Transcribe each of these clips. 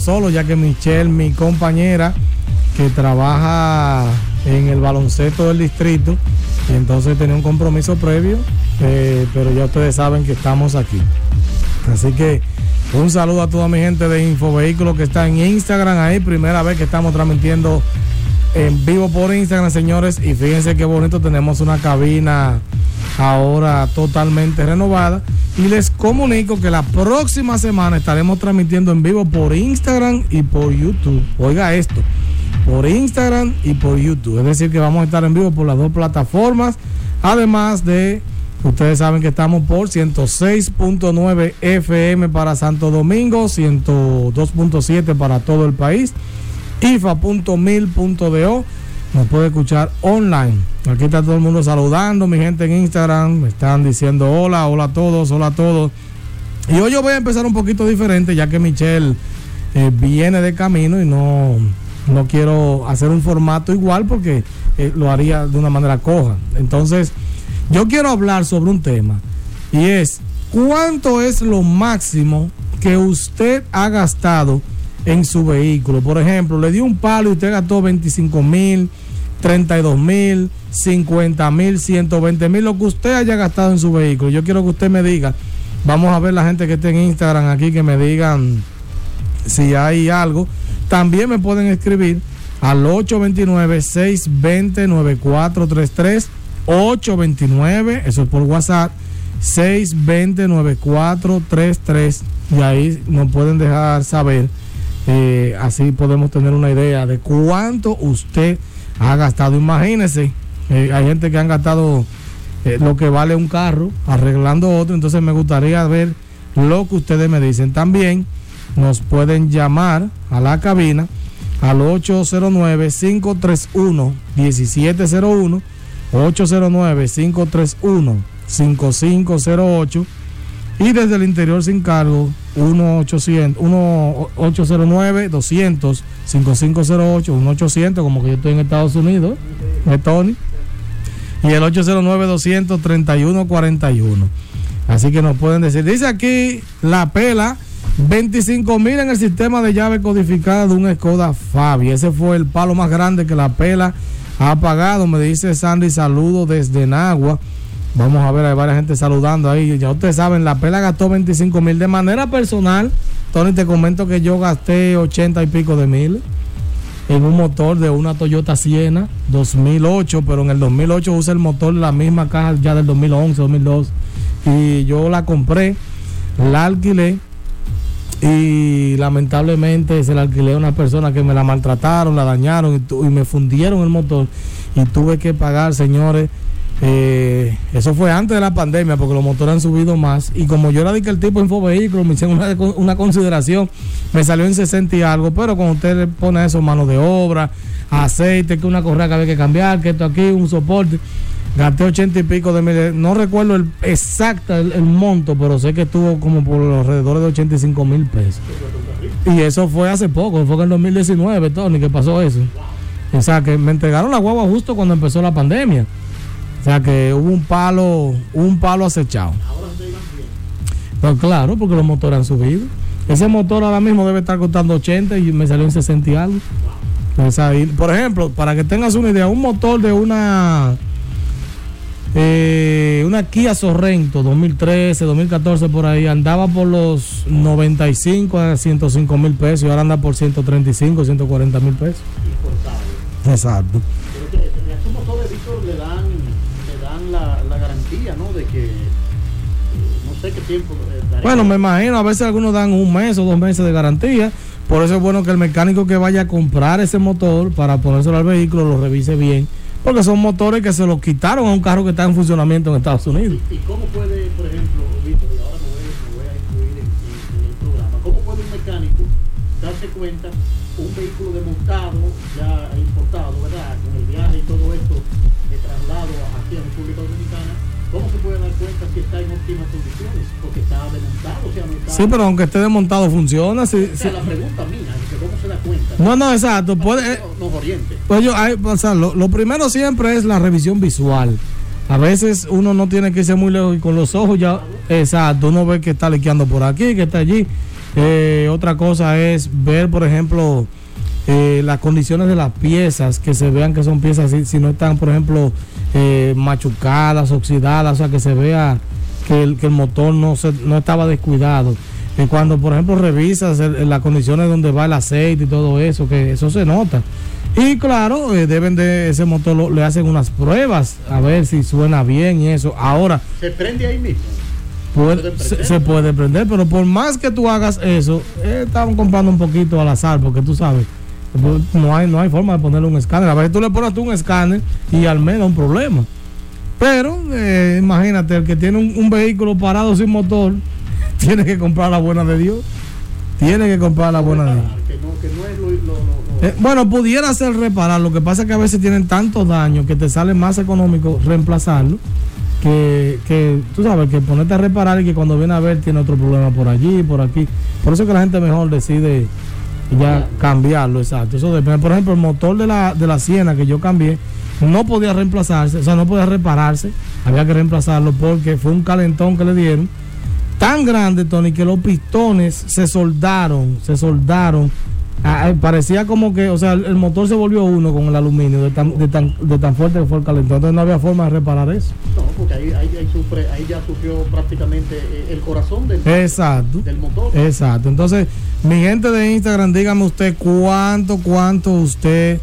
solo ya que Michelle, mi compañera, que trabaja en el baloncesto del distrito, y entonces tenía un compromiso previo, eh, pero ya ustedes saben que estamos aquí. Así que un saludo a toda mi gente de Infovehículos que está en Instagram ahí, primera vez que estamos transmitiendo en vivo por Instagram, señores. Y fíjense qué bonito, tenemos una cabina ahora totalmente renovada. Y les comunico que la próxima semana estaremos transmitiendo en vivo por Instagram y por YouTube. Oiga esto, por Instagram y por YouTube. Es decir, que vamos a estar en vivo por las dos plataformas. Además de, ustedes saben que estamos por 106.9 FM para Santo Domingo, 102.7 para todo el país ifa.mil.do. Nos puede escuchar online. Aquí está todo el mundo saludando, mi gente en Instagram. Me están diciendo hola, hola a todos, hola a todos. Y hoy yo voy a empezar un poquito diferente, ya que Michelle eh, viene de camino y no, no quiero hacer un formato igual porque eh, lo haría de una manera coja. Entonces, yo quiero hablar sobre un tema y es cuánto es lo máximo que usted ha gastado en su vehículo. Por ejemplo, le dio un palo y usted gastó 25 mil, 32 mil, 50 mil, 120 mil, lo que usted haya gastado en su vehículo. Yo quiero que usted me diga, vamos a ver la gente que esté en Instagram aquí, que me digan si hay algo. También me pueden escribir al 829-620-9433. 829, eso es por WhatsApp, 620-9433. Y ahí nos pueden dejar saber eh, así podemos tener una idea de cuánto usted ha gastado. Imagínese, eh, hay gente que han gastado eh, lo que vale un carro arreglando otro, entonces me gustaría ver lo que ustedes me dicen. También nos pueden llamar a la cabina al 809-531-1701, 809-531-5508 y desde el interior sin cargo 1-809-200-5508, 1-800, como que yo estoy en Estados Unidos, de Tony, y el 809-231-41. Así que nos pueden decir, dice aquí la pela, 25 mil en el sistema de llave codificada de un Skoda Fabi. Ese fue el palo más grande que la pela ha pagado, me dice Sandy, saludo desde Nagua. Vamos a ver, hay varias gente saludando ahí. Ya ustedes saben, la pela gastó 25 mil. De manera personal, Tony, te comento que yo gasté 80 y pico de mil en un motor de una Toyota Siena 2008, pero en el 2008 usa el motor la misma caja ya del 2011, 2012. Y yo la compré, la alquilé y lamentablemente se la alquilé a una persona que me la maltrataron, la dañaron y me fundieron el motor y tuve que pagar, señores eh, eso fue antes de la pandemia porque los motores han subido más. Y como yo era de que el tipo de vehículo me hicieron una, una, consideración me salió en 60 y algo pero cuando usted pone eso mano de obra aceite que una correa que había que cambiar que esto aquí un soporte gasté 80 y pico de mil no recuerdo el exacto el, monto pero sé que estuvo como por alrededor de 85 mil pesos. Y eso fue hace poco fue en el 2019 Tony que pasó eso. O sea que me entregaron la guagua justo cuando empezó la pandemia sea que hubo un palo, un palo acechado. Ahora Pues claro, porque los motores han subido. Ese motor ahora mismo debe estar costando 80 y me salió en 60 y algo. Pues por ejemplo, para que tengas una idea, un motor de una eh, una Kia Sorrento 2013, 2014 por ahí andaba por los 95 a 105 mil pesos y ahora anda por 135, 140 mil pesos. Exacto. Qué tiempo. Eh, bueno, me imagino, a veces algunos dan un mes o dos meses de garantía. Por eso es bueno que el mecánico que vaya a comprar ese motor para ponérselo al vehículo lo revise bien. Porque son motores que se los quitaron a un carro que está en funcionamiento en Estados Unidos. ¿Y, cómo puede, por ejemplo, Víctor, y ahora me voy, me voy a incluir en, en, el programa, cómo puede un mecánico darse cuenta un vehículo desmontado, ya importado, ¿verdad? Con el viaje y todo esto, traslado aquí a República Dominicana, óptimas condiciones? Porque está desmontado, o sea, no está... Sí, pero aunque esté desmontado funciona. Sí, o sea, la pregunta mía ¿cómo se da cuenta. No, no, exacto. Puede, eh, nos oriente. Pues yo, hay, o sea, lo, lo primero siempre es la revisión visual. A veces uno no tiene que irse muy lejos y con los ojos ya, exacto, uno ve que está liqueando por aquí, que está allí. Eh, otra cosa es ver, por ejemplo, eh, las condiciones de las piezas, que se vean que son piezas, si, si no están, por ejemplo, eh, machucadas, oxidadas, o sea, que se vea que el, que el motor no, se, no estaba descuidado. Y cuando, por ejemplo, revisas el- las condiciones donde va el aceite y todo eso, que eso se nota. Y claro, eh, deben de ese motor, lo- le hacen unas pruebas a ver si suena bien y eso. Ahora, Se prende ahí mismo. puede- se, se puede prender, pero por más que tú hagas eso, eh, estamos comprando un poquito al azar, porque tú sabes, no hay, no hay forma de ponerle un escáner. A veces tú le pones tú un escáner y al menos un problema. Pero eh, imagínate, el que tiene un, un vehículo parado sin motor, tiene que comprar la buena de Dios. Tiene que comprar la buena de Dios. Es Eh, bueno, pudiera ser reparar. Lo que pasa es que a veces tienen tantos daños que te sale más económico reemplazarlo que, que tú sabes que ponerte a reparar y que cuando viene a ver tiene otro problema por allí, por aquí. Por eso que la gente mejor decide ya cambiarlo, exacto. Eso depende. Por ejemplo, el motor de la, de la Siena que yo cambié no podía reemplazarse, o sea, no podía repararse, había que reemplazarlo porque fue un calentón que le dieron tan grande, Tony, que los pistones se soldaron, se soldaron. Ah, eh, parecía como que, o sea, el, motor se volvió uno con el aluminio, de tan, de, tan, de tan fuerte que fue el calentón. Entonces no había forma de reparar eso. no, porque ahí, ahí, ahí sufre, ahí ya sufrió prácticamente eh, el corazón del, Exacto. del motor. Exacto. Entonces, mi gente de Instagram, dígame usted cuánto, cuánto usted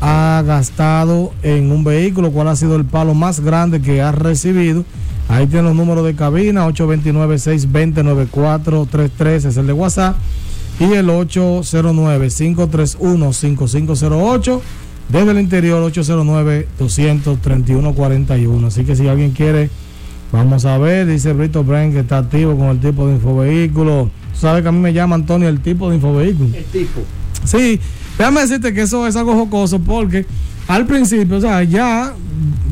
ha gastado en un vehículo, cuál ha sido el palo más grande que ha recibido. Ahí tiene los números de cabina, 829-620-9433 es el de WhatsApp. Y el 809-531-5508. Desde el interior, 809-231-41. Así que si alguien quiere Vamos a ver, dice Brito Brain que está activo con el tipo de infovehículo. Tú sabes que a mí me llama Antonio el tipo de infovehículo. El tipo. Sí, déjame decirte que eso es algo jocoso porque al principio, o sea, ya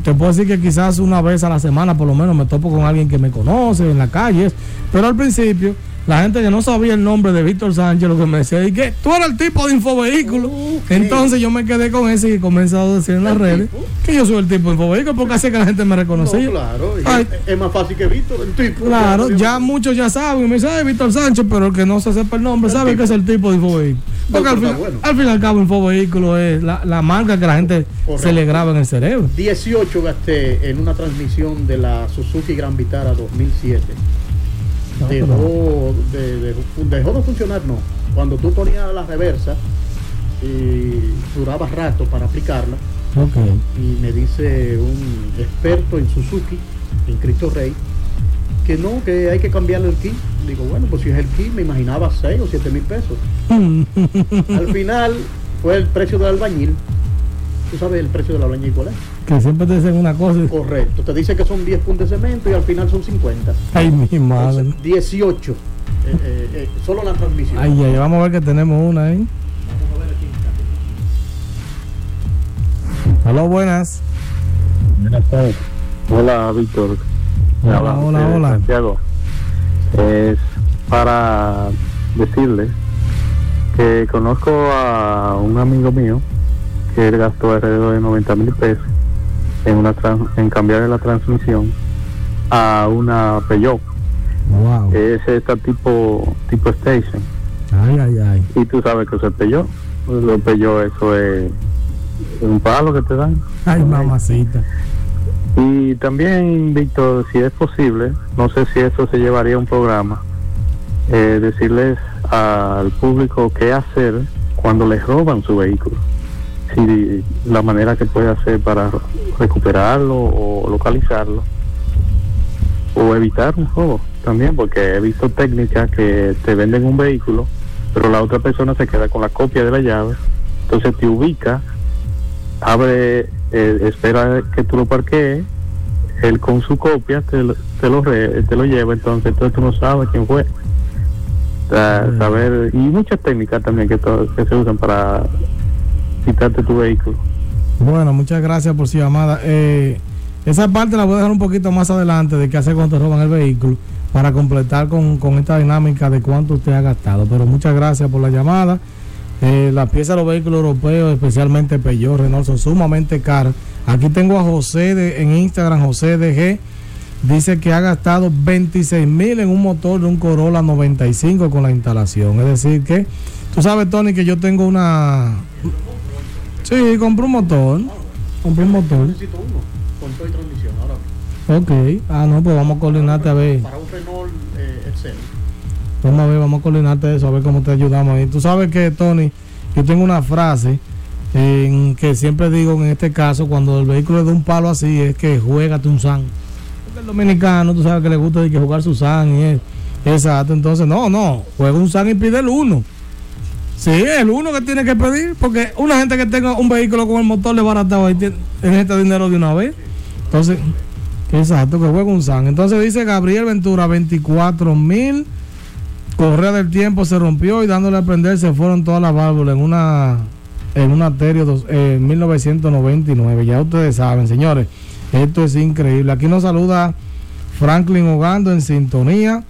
te puedo decir que quizás una vez a la semana por lo menos me topo con alguien que me conoce en la calle, pero al principio la gente que no sabía el nombre de Víctor Sánchez lo que me decía es que tú eres el tipo de infovehículo. Ok. Entonces yo me quedé con ese y he comenzado a decir en las ¿El redes tipo? que yo soy el tipo de infovehículo porque así que la gente me No, reconocía. claro. y Ay. es, más fácil que Víctor, el tipo. Claro, ya muchos ya saben, me dicen, "Ay, Víctor Sánchez, pero el que no se sepa el nombre El sabe tipo. que es el tipo de infovehículo. Porque al, fin, bueno. al fin y al cabo, infovehículo es la, la marca que la gente Correcto. se le graba en el cerebro. 18 gasté en una transmisión de la Suzuki Gran Vitara 2007. No, Dejó de, de- dejó de funcionar, no. Cuando tú ponías la reversa y duraba rato para aplicarla, y me dice un experto en Suzuki, en Cristo Rey, que no, que hay que cambiarle el key. Digo, bueno, pues si es el key, me imaginaba 6 o 7 mil pesos. Al final fue el precio del albañil. ¿Tú sabes el precio del albañil cuál es? que siempre te dicen una cosa. Correcto. Te dice que son 10 puntos de cemento y al final son 50. Ay, mi madre. Entonces, 18. Eh, eh, eh, solo la transmisión. Ay, ay, vamos a ver que tenemos una ahí. Vamos a ver aquí. Hola, buenas. Buenas tardes. Hola, Víctor. Hola, hola, hola. Santiago. Es para decirle que conozco a un amigo mío que él gastó alrededor de 90 mil pesos en, una en cambiar la transmisión a una Peugeot. Wow. Es esta tipo, tipo station. Ay, ay, ay. Y tú sabes que es el Peugeot. Los Peugeot, eso es un palo que te dan. Ay, mamacita. Y también, Víctor, si es posible, no sé si eso se llevaría a un programa, eh, decirles al público qué hacer cuando les roban su vehículo. Si la manera que puede hacer para recuperarlo o localizarlo. O evitar un robo también, porque he visto técnicas que te venden un vehículo, pero la otra persona se queda con la copia de la llave. Entonces te ubica, abre, eh, espera que tú lo parquees, él con su copia te lo, te lo, re- te lo lleva, entonces, entonces tú no sabes quién fue. Mm. saber, y muchas técnicas también que, to- que se usan para quitarte tu vehículo. Bueno, muchas gracias por su llamada. Eh, esa parte la voy a dejar un poquito más adelante de qué hacer cuando te roban el vehículo para completar con, con esta dinámica de cuánto usted ha gastado. Pero muchas gracias por la llamada. Eh, las piezas de los vehículos europeos, especialmente Peugeot, Renault, son sumamente caras. Aquí tengo a José de, en Instagram, José DG. Dice que ha gastado 26 mil en un motor de un Corolla 95 con la instalación. Es decir, que tú sabes, Tony, que yo tengo una. Sí, compré un motor. Compré un motor. Necesito uno con todo y transmisión ahora. Ok. Ah, no, pues vamos a coordinarte a ver. Para un Renault. Vamos a ver, vamos a coordinarte eso, a ver cómo te ayudamos ahí. Tú sabes que, Tony, yo tengo una frase en que siempre digo en este caso, cuando el vehículo es de un palo así, es que juégate un san. Porque el dominicano, tú sabes que le gusta que jugar su san y es. Exacto, entonces, no, no, juega un san y pide el uno. Sí, el uno que tiene que pedir, porque una gente que tenga un vehículo con el motor le baratado ahí tiene- en este dinero de una vez. Entonces, exacto, que juega un san. Entonces dice Gabriel Ventura, 24 mil. Correa del tiempo se rompió y dándole a prender se fueron todas las válvulas en una en una Terio dos- eh, 1999. Ya ustedes saben, señores, esto es increíble. Aquí nos saluda Franklin Ogando en sintonía.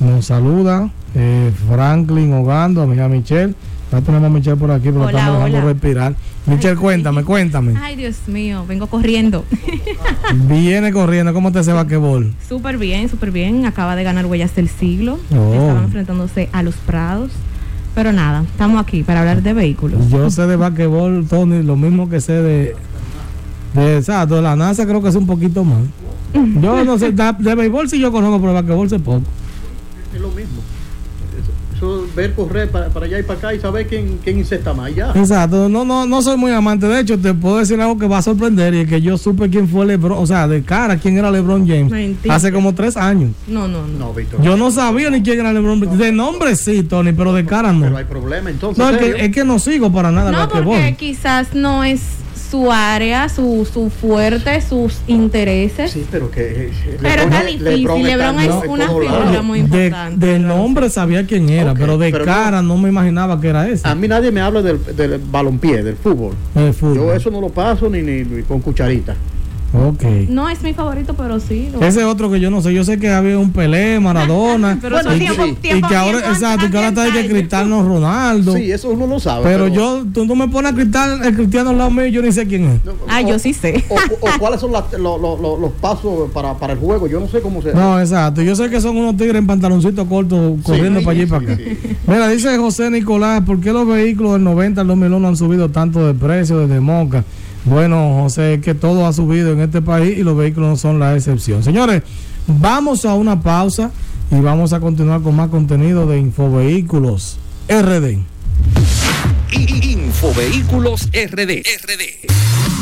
Nos saluda eh, Franklin Ogando, amiga Michelle. Ya tenemos a Michelle por aquí, pero estamos dejando respirar. Michelle, cuéntame, cuéntame. Ay, Dios mío, vengo corriendo. Viene corriendo, ¿cómo te ese vaquebol? súper bien, súper bien. Acaba de ganar Huellas del Siglo. Oh. Estaban enfrentándose a los Prados. Pero nada, estamos aquí para hablar de vehículos. Yo sé de vaquebol, Tony, lo mismo que sé de, de exacto, de la NASA creo que es un poquito más. Yo no sé, da- de béisbol sí yo conozco, pero de vaquebol sé poco. Es lo mismo. Eso, ver correr para, para allá y para acá y saber quién, quién incesta más. Ya. Exacto, no, no, no soy muy amante. De hecho, te puedo decir algo que va a sorprender y es que yo supe quién fue LeBron, o sea, de cara quién era LeBron James Mentira. hace como tres años. No, no, no. No, Víctor. Yo no sabía ni quién era LeBron. De nombre sí, Tony, pero de cara Pero no. hay problema entonces. No, es que, es que no sigo para nada No, porque quizás no es su área, su, su fuerte, sus intereses. Sí, pero que. eh, Pero está difícil, LeBron es en una figura muy de, importante. de nombre sabía quién era, pero de pero no- cara no, me imaginaba que era ese. A mí nadie me habla del, del balompié, del fútbol. El fútbol. Yo eso no lo paso ni, ni, ni con cucharita. Ok. No es mi favorito, pero sí. lo- Ese otro que yo no sé, yo sé que había un Pelé, Maradona. Pero Bueno, eso y, tiempo- que- y tiempo- que ahora, tiempo exacto, y que ahora está ahí que. Cristiano Ronaldo. Sí, eso uno lo sabe. pero, yo, tú no me pones a Cristiano, el Cristiano al lado mío yo ni sé quién es. no, Ah, o- yo sí sé. O, o cuáles son las- lo- lo- lo- los pasos para, para el juego. Yo no sé cómo se. No, exacto. Yo sé que son unos tigres en pantaloncitos cortos corriendo sí, para allí y sí, para acá. sí, sí. Mira, dice José Nicolás, ¿por qué los vehículos del 90 al 2001 han subido tanto de precio desde Moca? Bueno, José, que todo ha subido en este país y los vehículos no son la excepción. Señores, vamos a una pausa y vamos a continuar con más contenido de Infovehículos RD. Infovehículos RD. RD.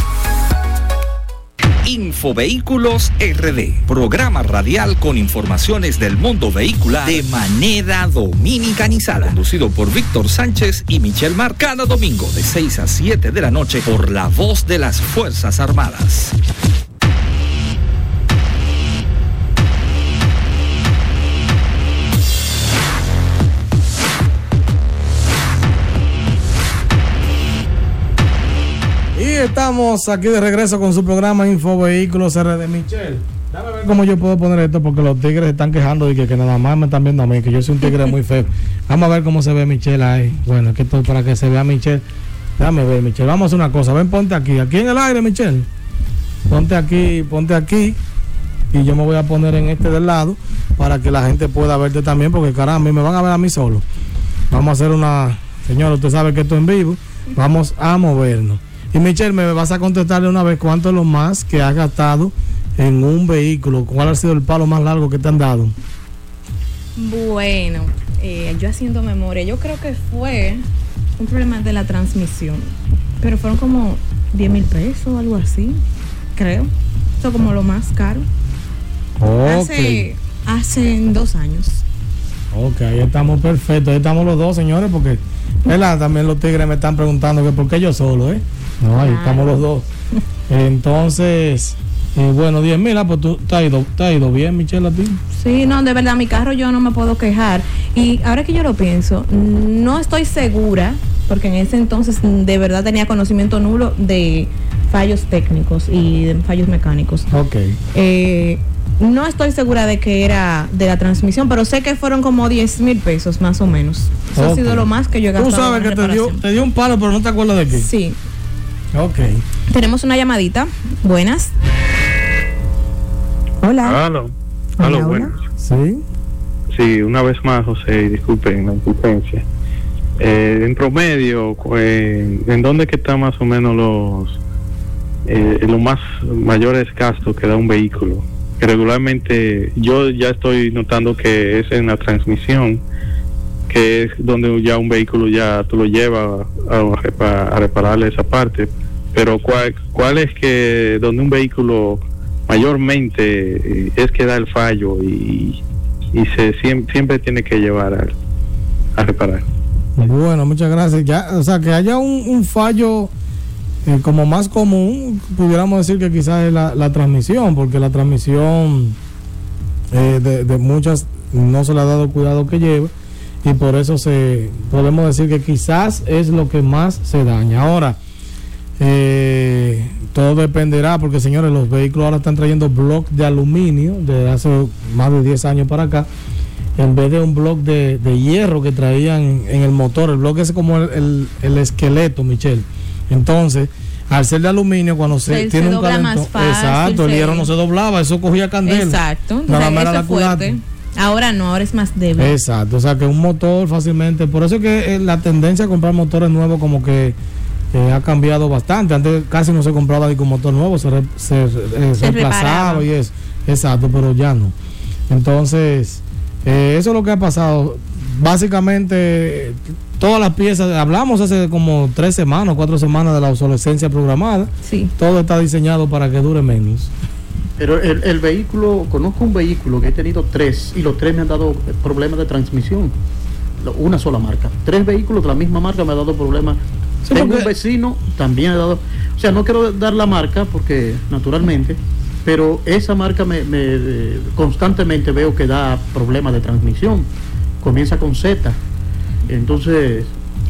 Infovehículos RD. Programa radial con informaciones del mundo vehicular de manera dominicanizada. Conducido por Víctor Sánchez y Michelle Mar. Cada domingo de 6 a 7 de la noche por la voz de las Fuerzas Armadas. Estamos aquí de regreso con su programa Infovehículos RD. Michelle, dame ver cómo yo puedo poner esto porque los tigres están quejando de que, que nada más me están viendo a mí, que yo soy un tigre muy feo. Vamos a ver cómo se ve Michelle ahí. Bueno, es que esto es para que se vea Michelle. Déjame ver, Michelle. Vamos a hacer una cosa. Ven, ponte aquí. Aquí en el aire, Michelle. Ponte aquí, ponte aquí. Y yo me voy a poner en este del lado para que la gente pueda verte también, porque caramba, me van a ver a mí solo. Vamos a hacer una. Señora, usted sabe que esto es en vivo. Vamos a movernos. Y Michelle, me vas a contestarle una vez cuánto es lo más que has gastado en un vehículo. ¿Cuál ha sido el palo más largo que te han dado? Bueno, eh, yo haciendo memoria, yo creo que fue un problema de la transmisión. Pero fueron como 10 mil pesos, algo así, creo. Eso como lo más caro. Hace, hace dos años. Ok, ahí estamos perfectos. Ahí estamos los dos, señores, porque, ¿verdad? También los tigres me están preguntando que por qué yo solo, ¿eh? No, ahí Claro. estamos los dos. Entonces, eh, bueno, 10 mil, ah, pues tú te has ido, te has ido bien, Michelle, a ti. Sí, no, de verdad, mi carro yo no me puedo quejar. Y ahora que yo lo pienso, no estoy segura, porque en ese entonces de verdad tenía conocimiento nulo de fallos técnicos y de fallos mecánicos. Ok. Eh, no estoy segura de que era de la transmisión, pero sé que fueron como 10 mil pesos más o menos. Eso ha sido lo más que yo he Tú gastado. sabes en que te dio, te dio un palo, pero no te acuerdas de qué. Sí. Ok. Tenemos una llamadita. Buenas. Hola. Hola, hola. buenas. Sí. Sí, una vez más, José, disculpen la insistencia. Eh, en promedio, eh, ¿en dónde que están más o menos los eh, los más mayores gastos que da un vehículo? Que regularmente yo ya estoy notando que es en la transmisión, que es donde ya un vehículo ya tú lo llevas a, a repararle esa parte. Pero ¿cuál, cuál es que donde un vehículo mayormente eh, es que da el fallo y, y se siempre, siempre tiene que llevar al- a, reparar. Bueno, muchas gracias. Ya, o sea, que haya un, fallo eh, como más común, pudiéramos decir que quizás es la, la transmisión, porque la transmisión eh, de, de muchas no se le ha dado cuidado que lleva y por eso se podemos decir que quizás es lo que más se daña. Ahora, eh, todo dependerá, porque señores, los vehículos ahora están trayendo bloques de aluminio desde hace más de 10 años para acá en vez de un bloque de, de hierro que traían en el motor. El bloque es como el, el- el esqueleto, Michelle. Entonces, al ser de aluminio, cuando se, Se- se tiene un dobla más calentón, fácil, exacto, el se- hierro no se doblaba, eso cogía candela. Exacto. Nada Entonces, más era la culata. Ahora no, ahora es más débil. Exacto, o sea que un motor fácilmente, por eso es que eh, la tendencia a comprar motores nuevos como que eh, ha cambiado bastante. Antes casi no se compraba ni con motor nuevo, se, re- se, eh, Se reemplazaba y eso. Exacto, pero ya no. Entonces, eh, eso es lo que ha pasado. Básicamente, todas las piezas, hablamos hace como tres semanas, cuatro semanas de la obsolescencia programada. Sí. Todo está diseñado para que dure menos. Pero el, el vehículo, conozco un vehículo que he tenido tres y los tres me han dado problemas de transmisión. Una sola marca. Tres vehículos de la misma marca me ha dado problemas. Sí, Tengo porque- un vecino, también ha dado... O sea, no quiero dar la marca porque, naturalmente, pero esa marca me, me, eh, constantemente veo que da problemas de transmisión. Comienza con Z. Entonces,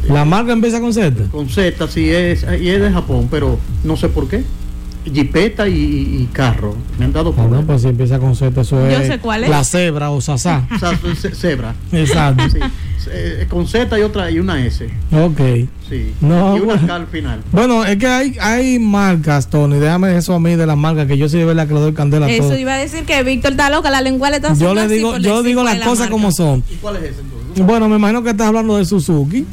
La marca empieza con Z. con Z sí es, y es de Japón, pero no sé por qué. Jipeta y, y carro. Me han dado Ah, no, problemas. pues si empieza con Z, eso Yo es, sé cuál es. la cebra o sasá. Cebra. Exacto. Sí. Eh, con Z y otra y una S. Ok. Sí. No, y una bueno. K al final. Bueno, es que hay, hay marcas, Tony. Déjame eso a mí de las marcas, que yo sí de verdad que le doy candela a Eso todo. iba a decir que Víctor está loca, la lengua le está Yo le digo, por yo digo las la cosas marca. como son. ¿Y cuál es ese entonces? Bueno, me imagino que estás hablando de Suzuki.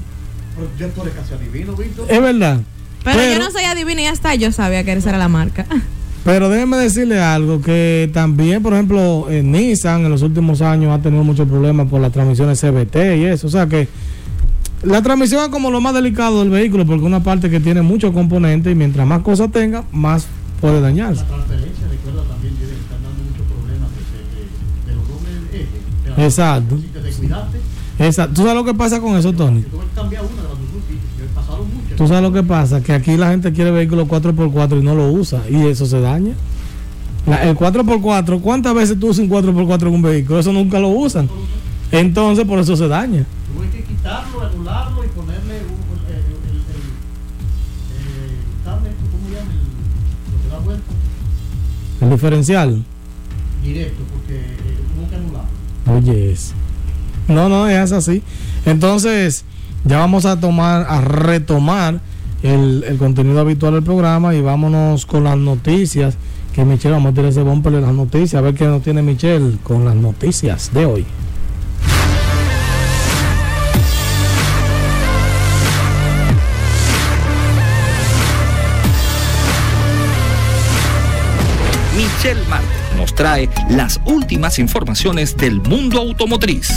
Pero tú eres casi adivino, Víctor. Es verdad. Pero, Pero- yo no soy adivina y hasta yo sabía que esa era la marca. Pero déjeme decirle algo, que también, por ejemplo, en Nissan en los últimos años ha tenido muchos problemas por las transmisiones CBT y eso. O sea que la transmisión es como lo más delicado del vehículo, porque una parte que tiene muchos componentes y mientras más cosas tenga, más puede dañarse. La transferencia, recuerda, también tiene, están dando muchos problemas de, de, de los dobles ejes. De la- Exacto. Si te descuidaste, Exacto. ¿Tú sabes lo que pasa con eso, Tony? que tú cambiar una de las Suzuki, que pasaron muchas. Tú sabes lo que pasa, que aquí la gente quiere vehículos 4x4 y no lo usa y eso se daña. La- el 4x4, ¿cuántas veces tú usas un 4x4 en un vehículo? Eso nunca lo usan. Entonces por eso se daña. Tuve que quitarlo, anularlo y ponerle un, el, el, el, ¿cómo se llama? El, lo que da vuelta, El diferencial. directo, porque eh, tuvo que anularlo. Oye, es. No, no, es así. Entonces, ya vamos a tomar, a retomar el, el contenido habitual del programa y vámonos con las noticias. Que Michelle, vamos a tirar ese bumper de las noticias, a ver qué nos tiene Michelle con las noticias de hoy. Michelle Marte nos trae las últimas informaciones del mundo automotriz.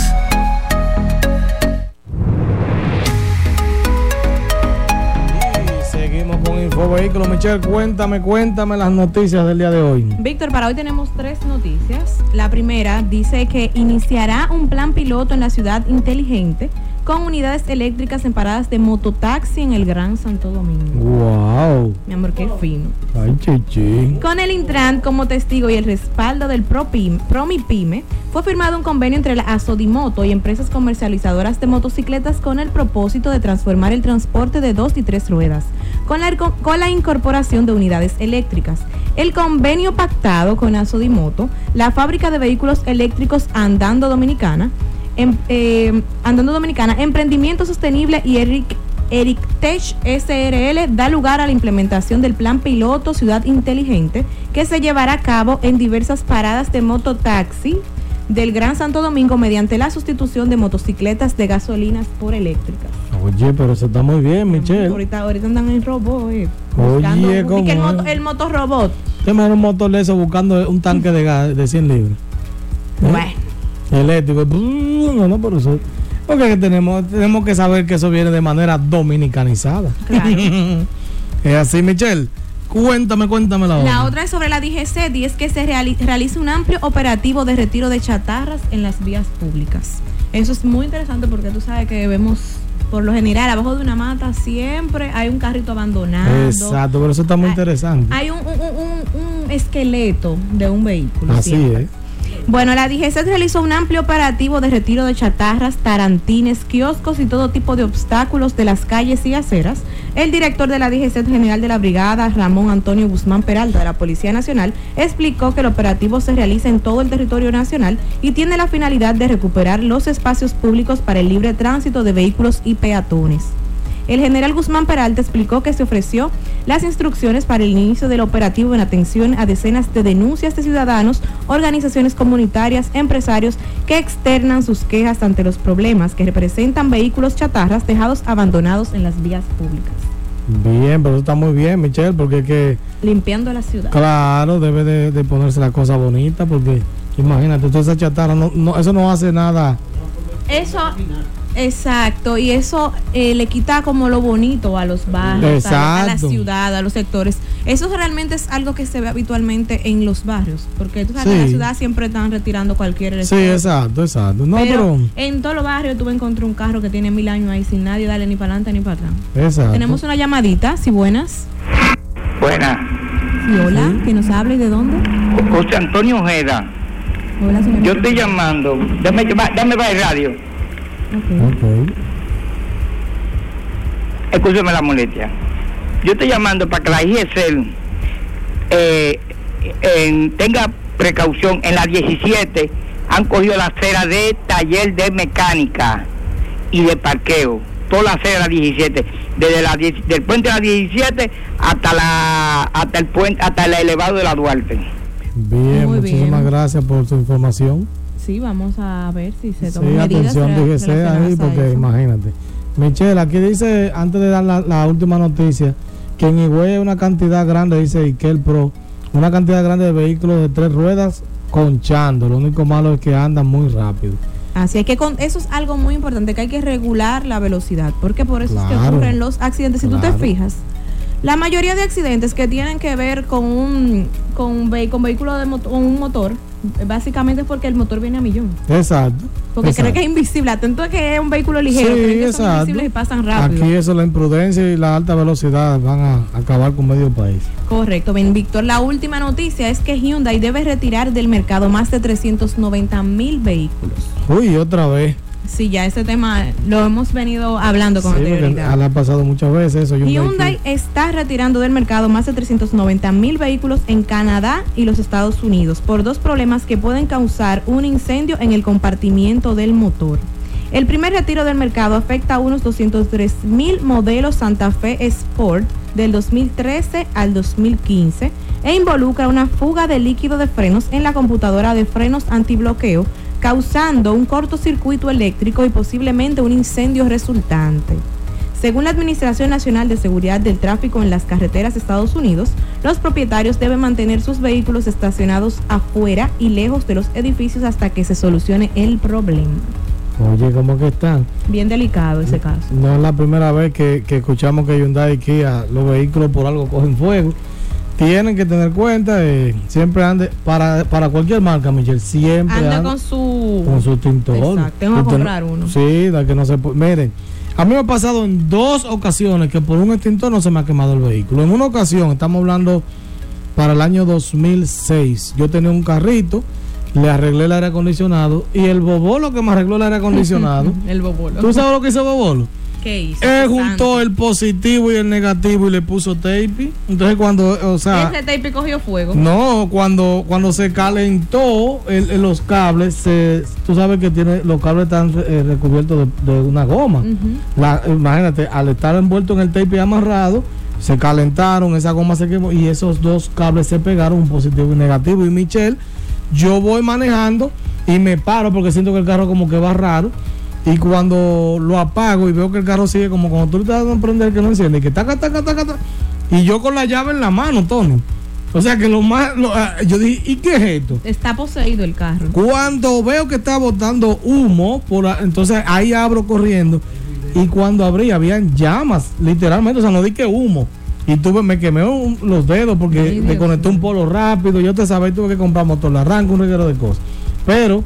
Nuevo vehículo, Michelle, cuéntame, cuéntame las noticias del día de hoy. Víctor, para hoy tenemos tres noticias. La primera dice que iniciará un plan piloto en la ciudad inteligente con unidades eléctricas en paradas de mototaxi en el Gran Santo Domingo. Wow. Mi amor, qué fino. Ay, chichi. Con el Intran como testigo y el respaldo del ProMIPYME, fue firmado un convenio entre la Asodimoto y empresas comercializadoras de motocicletas con el propósito de transformar el transporte de dos y tres ruedas, con la, con la incorporación de unidades eléctricas. El convenio pactado con Asodimoto, la fábrica de vehículos eléctricos Andando Dominicana, em, eh, Andando Dominicana, Emprendimiento Sostenible y Eric EricTech SRL da lugar a la implementación del plan piloto Ciudad Inteligente que se llevará a cabo en diversas paradas de mototaxi del Gran Santo Domingo mediante la sustitución de motocicletas de gasolinas por eléctricas. Oye, pero eso está muy bien, Michelle. Ahorita, ahorita andan en robot, eh, Oye, ¿cómo el, moto, el motorrobot. ¿Qué más un motor de eso buscando un tanque de gas de 100 libras? ¿Eh? Bueno, Eléctrico. No, no, por eso. Porque que tenemos, tenemos que saber que eso viene de manera dominicanizada. claro. Es así, Michelle. Cuéntame, cuéntame la, La otra es sobre la DGC y es que se reali- realiza un amplio operativo de retiro de chatarras en las vías públicas. Eso es muy interesante porque tú sabes que vemos, por lo general, abajo de una mata siempre hay un carrito abandonado. Exacto, pero eso está muy Hay- interesante. Hay un, un- un- un esqueleto de un vehículo. Así siempre. es. Bueno, la DGC realizó un amplio operativo de retiro de chatarras, tarantines, kioscos y todo tipo de obstáculos de las calles y aceras. El director de la DGC General de la Brigada, Ramón Antonio Guzmán Peralta de la Policía Nacional, explicó que el operativo se realiza en todo el territorio nacional y tiene la finalidad de recuperar los espacios públicos para el libre tránsito de vehículos y peatones. El general Guzmán Peralta explicó que se ofreció las instrucciones para el inicio del operativo en atención a decenas de denuncias de ciudadanos, organizaciones comunitarias, empresarios que externan sus quejas ante los problemas que representan vehículos chatarras dejados abandonados en las vías públicas, Bien, pero eso está muy bien, Michelle, porque es que, limpiando la ciudad. claro, debe de, de ponerse la cosa bonita, porque imagínate, toda esa chatarra, no, no, eso no hace nada. Eso, exacto, y eso eh, le quita como lo bonito a los barrios, a, la- a ciudad, a los sectores. Eso realmente es algo que se ve habitualmente en los barrios, porque tú sabes que en la Sí. ciudad siempre están retirando cualquier... Sí, exacto, exacto. No, pero, pero, en todos los barrios tú encontrás un carro que tiene mil años ahí sin nadie darle ni para adelante ni para atrás. exacto. Tenemos una llamadita, si buenas. Buenas. Sí, hola, que nos hable y de dónde. José Antonio Ojeda. Hola, señor. Yo estoy llamando. Dame, dame para el radio. Ok. Ok. Escúcheme la molestia. Yo estoy llamando para que la IGC eh, en- tenga precaución. En la 17 han cogido la acera de taller de mecánica y de parqueo. Toda la acera de la 17. Desde la 10 del puente de la 17 hasta la hasta el puente hasta el elevado de la Duarte. Bien, Muy muchísimas bien. gracias por su información. Sí, vamos a ver si se Sí, toman medidas. atención, fíjese ahí, porque imagínate. Michelle, aquí dice, antes de dar la, la última noticia, que en Higüey hay una cantidad grande, dice Ikel Pro, una cantidad grande de vehículos de tres ruedas conchando. Lo único malo es que andan muy rápido. Así es que con, eso es algo muy importante, que hay que regular la velocidad, porque por eso es que ocurren los accidentes. Si tú Claro. te fijas, la mayoría de accidentes que tienen que ver con un, con con vehículo de moto- con un motor, básicamente es porque el motor viene a millón. Exacto. Porque cree exacto. que es invisible. Atento a que es un vehículo ligero, Sí, creen que son exacto. invisibles y pasan rápido. Aquí eso, la imprudencia y la alta velocidad van a acabar con medio país. Correcto, bien, Víctor. La última noticia es que Hyundai debe retirar del mercado más de 390 mil vehículos. Uy, otra vez. Sí, ya ese tema lo hemos venido hablando con Sí, ha pasado muchas veces eso. Hyundai está retirando del mercado más de 390 mil vehículos en Canadá y los Estados Unidos por dos problemas que pueden causar un incendio en el compartimiento del motor. El primer retiro del mercado afecta a unos 203 mil modelos Santa Fe Sport del 2013 al 2015 e involucra una fuga de líquido de frenos en la computadora de frenos antibloqueo, causando un cortocircuito eléctrico y posiblemente un incendio resultante. Según la Administración Nacional de Seguridad del Tráfico en las carreteras de Estados Unidos, los propietarios deben mantener sus vehículos estacionados afuera y lejos de los edificios hasta que se solucione el problema. Oye, ¿cómo que están? Bien delicado ese caso. No es la primera vez que, que escuchamos que Hyundai y Kia, los vehículos por algo cogen fuego. Tienen que tener cuenta, eh, siempre ande, para, para cualquier marca, Michelle, siempre Anda ande con su... con su. Exacto, tengo que comprar uno. Sí, da que no se puede. Miren, a mí me ha pasado en dos ocasiones que por un extintor no se me ha quemado el vehículo. En una ocasión, estamos hablando para el año 2006, yo tenía un carrito, le arreglé el aire acondicionado y el bobolo que me arregló el aire acondicionado. El bobolo. ¿Tú sabes lo que hizo bobolo? ¿Qué hizo? Él juntó el positivo y el negativo y le puso tape. Entonces cuando, o sea, Ese tape cogió fuego. no, cuando cuando se calentó el- el- los cables, se, tú sabes que tiene los cables están eh, recubiertos de, de una goma. La- imagínate, al estar envuelto en el tape y amarrado, se calentaron, esa goma se quemó y esos dos cables se pegaron, un positivo y negativo. Y Michelle, yo voy manejando y me paro porque siento que el carro como que va raro. Y cuando lo apago y veo que el carro sigue como cuando tú le estás dando a prender que no enciende, y que taca, taca, taca, taca. Y yo con la llave en la mano, Tony. O sea que lo más, lo- ah, yo dije, ¿y qué es esto? Está poseído el carro. Cuando veo que está botando humo, por entonces ahí abro corriendo. Y cuando abrí, habían llamas, literalmente, o sea, no di que humo. Y tuve, me quemé un- los dedos porque me Dios conecté un polo rápido. Yo te sabía, tuve que comprar motor de arranque, un reguero de cosas. Pero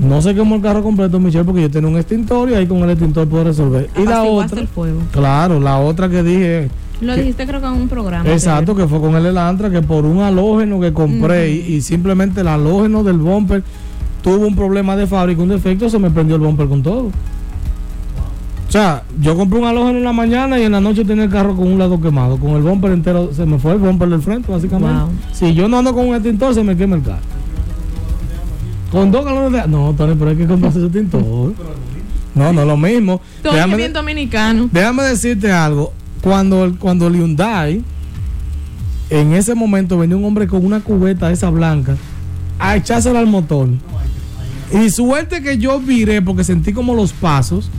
no se quemó el carro completo, Michelle, porque yo tenía un extintor y ahí con el extintor puedo resolver. Y la otra, el fuego. claro, la otra que dije, Lo que- dijiste creo que en un programa. Exacto, que fue con el Elantra, que por un halógeno que compré y, y simplemente el halógeno del bumper tuvo un problema de fábrica, un defecto, se me prendió el bumper con todo. O sea, yo compré un halógeno en la mañana y en la noche tenía el carro con un lado quemado, con el bumper entero, se me fue el bumper del frente, básicamente. Wow. Si yo no ando con un extintor, se me quema el carro. Con dos galones de No, Tony, pero hay que comprarse ese extintor. No, no es lo mismo. Todo Déjame- bien dominicano. Déjame decirte algo. Cuando el, cuando el Hyundai, en ese momento venía un hombre con una cubeta esa blanca a echársela al motor. Y suerte que yo viré porque sentí como los pasos.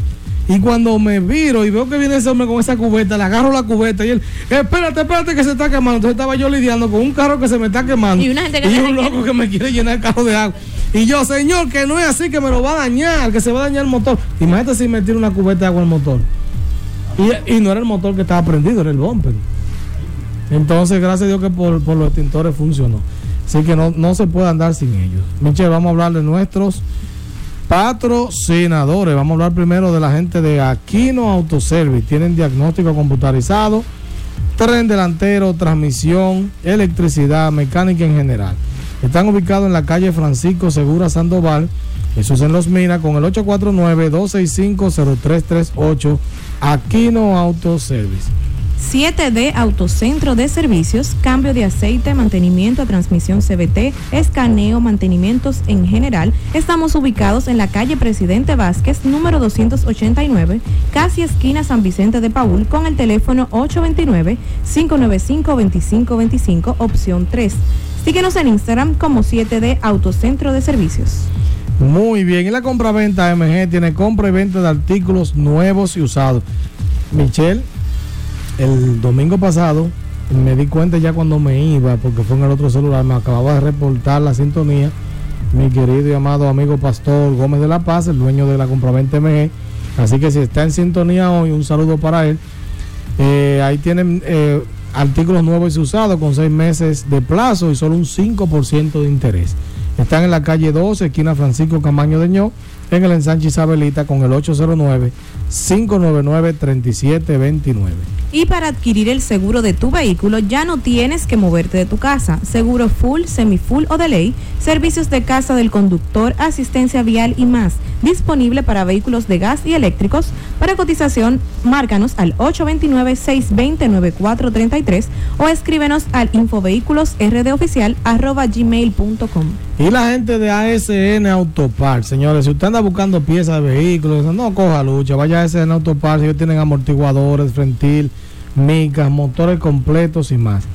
Y cuando me viro y veo que viene ese hombre con esa cubeta, le agarro la cubeta y él, espérate, espérate que se está quemando. Entonces estaba yo lidiando con un carro que se me está quemando. Y una gente que y se un loco que me quiere llenar el carro de agua. Y yo, señor, que no es así, que me lo va a dañar, que se va a dañar el motor. Imagínate si me tira una cubeta de agua al motor. Y, y no era el motor que estaba prendido, era el bumper. Entonces, gracias a Dios que por, por los extintores funcionó. Así que no, no se puede andar sin ellos. Michelle, vamos a hablar de nuestros patrocinadores. Vamos a hablar primero de la gente de Aquino Autoservice. Tienen diagnóstico computarizado, tren delantero, transmisión, electricidad, mecánica en general. Están ubicados en la calle Francisco Segura Sandoval. Eso es en Los Minas con el 849-265-0338. Aquino Autoservice. 7D Autocentro de Servicios, cambio de aceite, mantenimiento, transmisión CBT, escaneo, mantenimientos en general. Estamos ubicados en la calle Presidente Vázquez, número 289, casi esquina San Vicente de Paul, con el teléfono 829-595-2525, opción 3. Síguenos en Instagram como 7D Autocentro de Servicios. Muy bien, y la compra-venta MG tiene compra y venta de artículos nuevos y usados. Michelle, el domingo pasado me di cuenta ya cuando me iba, porque fue en el otro celular, me acababa de reportar la sintonía, mi querido y amado amigo Pastor Gómez de la Paz, el dueño de la compra-venta MG. Así que si está en sintonía hoy, un saludo para él. Eh, ahí tienen eh, artículos nuevos y usados con seis meses de plazo y solo un 5% de interés. Están en la calle 12, esquina Francisco Camaño de Ño, en el ensanche Isabelita con el 809-599-3729. Y para adquirir el seguro de tu vehículo ya no tienes que moverte de tu casa. Seguro full, semifull o de ley, servicios de casa del conductor, asistencia vial y más. Disponible para vehículos de gas y eléctricos. Para cotización, márcanos al 829-620-9433 o escríbenos al gmail.com. Y la gente de ASN Autopar, señores, si usted anda buscando piezas de vehículos, no coja lucha, vaya ASN Autopar, ellos tienen amortiguadores, frentil, micas, motores completos y más.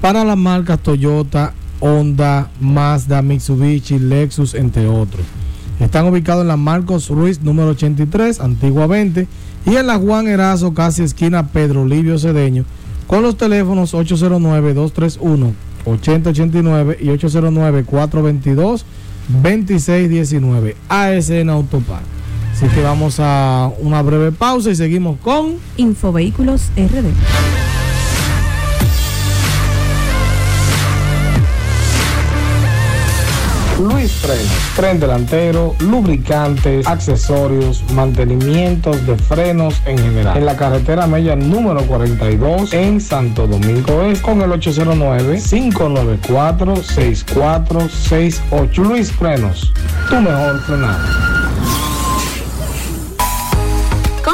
Para las marcas Toyota, Honda, Mazda, Mitsubishi, Lexus, entre otros. Están ubicados en la Marcos Ruiz número 83, Antigua 20, y en la Juan Erazo, casi esquina Pedro Livio Cedeño, con los teléfonos 809-231-8089 y 809-422-2619. ASN Autopar. Así que vamos a una breve pausa y seguimos con Infovehículos RD. Luis Frenos, tren delantero, lubricantes, accesorios, mantenimientos de frenos en general. En la carretera Mella número 42 en Santo Domingo es con el 809-594-6468. Luis Frenos, tu mejor frenado.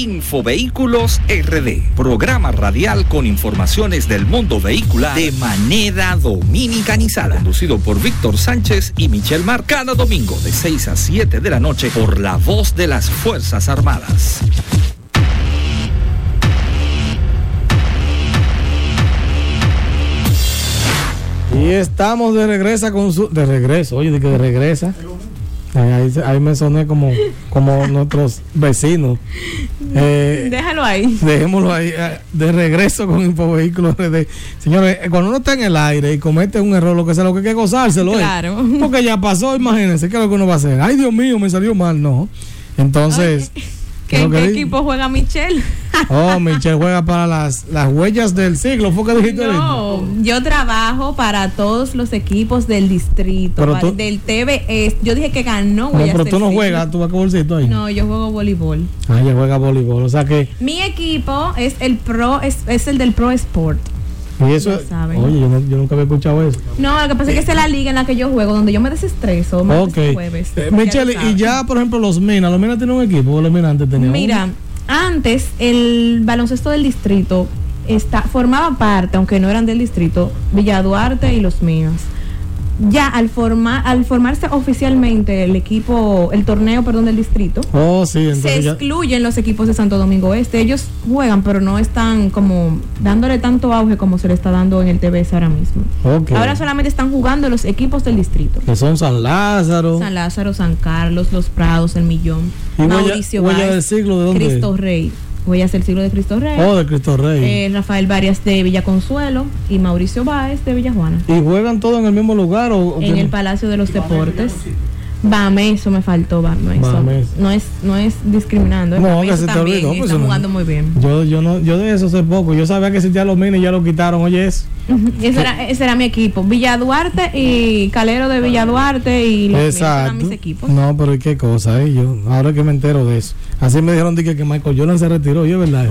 Infovehículos RD, programa radial con informaciones del mundo vehicular de manera dominicanizada, conducido por Víctor Sánchez y Michelle Mar, cada domingo de 6 a 7 de la noche por la voz de las Fuerzas Armadas. Y estamos de regreso con su. De regreso, oye, de que de regresa. Ahí, me soné como, como nuestros vecinos. Eh, Déjalo ahí. Dejémoslo ahí, eh, de regreso con Infovehículos RD. Señores, eh, cuando uno está en el aire y comete un error, lo que sea, lo que hay que gozárselo. Claro. eh. Porque ya pasó, imagínense, ¿qué es lo que uno va a hacer? Ay, Dios mío, me salió mal, no. Entonces, ¿Qué, ¿En qué equipo juega Michelle? Oh, Michelle juega para las, las huellas del siglo, ¿fue que dijiste? No, yo trabajo para todos los equipos del distrito, Pero para- tú- del TVS. Yo dije que ganó. Pero del tú no Siglo. juegas, tú vas con bolsito ahí. No, yo juego voleibol. Ah, ella juega voleibol, o sea que, Mi equipo es el Pro, es, es el del Pro Sport. Y eso, oye, yo, no- yo nunca había escuchado eso. No, lo que pasa es que esa es la liga en la que yo juego, donde yo me desestreso martes Ok. jueves. Eh, Michelle, y ya, por ejemplo, los Minas, los Minas tienen un equipo, o los Minas antes tenían Mira, antes el baloncesto del distrito está, formaba parte, aunque no eran del distrito, Villa Duarte y los Minas. Ya al formar, al formarse oficialmente el equipo, el torneo, perdón, del distrito, Oh, sí, se ya. excluyen los equipos de Santo Domingo Este. Ellos juegan, pero no están como dándole tanto auge como se le está dando en el TBS ahora mismo. Ahora solamente están jugando los equipos del distrito. Que son San Lázaro. San Lázaro, San Carlos, Los Prados, El Millón, ¿Y Huella- Mauricio Huella Báez, del Siglo de dónde Cristo Rey. Huellas del siglo de Cristo Rey. Oh, de Cristo Rey. eh, Rafael Varias de Villa Consuelo y Mauricio Báez de Villa Juana. ¿Y juegan todos en el mismo lugar? O, En el Palacio de los Deportes. Bameso me faltó, Bameso. Bameso. No es, no es discriminando. No, Bameso que se te también olvidó, pues, está no. jugando muy bien. Yo, yo, no, yo de eso sé poco. Yo sabía que existían los Minas y ya lo quitaron. Oye, eso. Ese era, ese era mi equipo. Villa Duarte y Calero de Villa Duarte y los míos eran Exacto. mis equipos. No, pero ¿y qué cosa, eh? Yo, ahora que me entero de eso. Así me dijeron dije, que Michael Jordan se retiró, ¿y es verdad?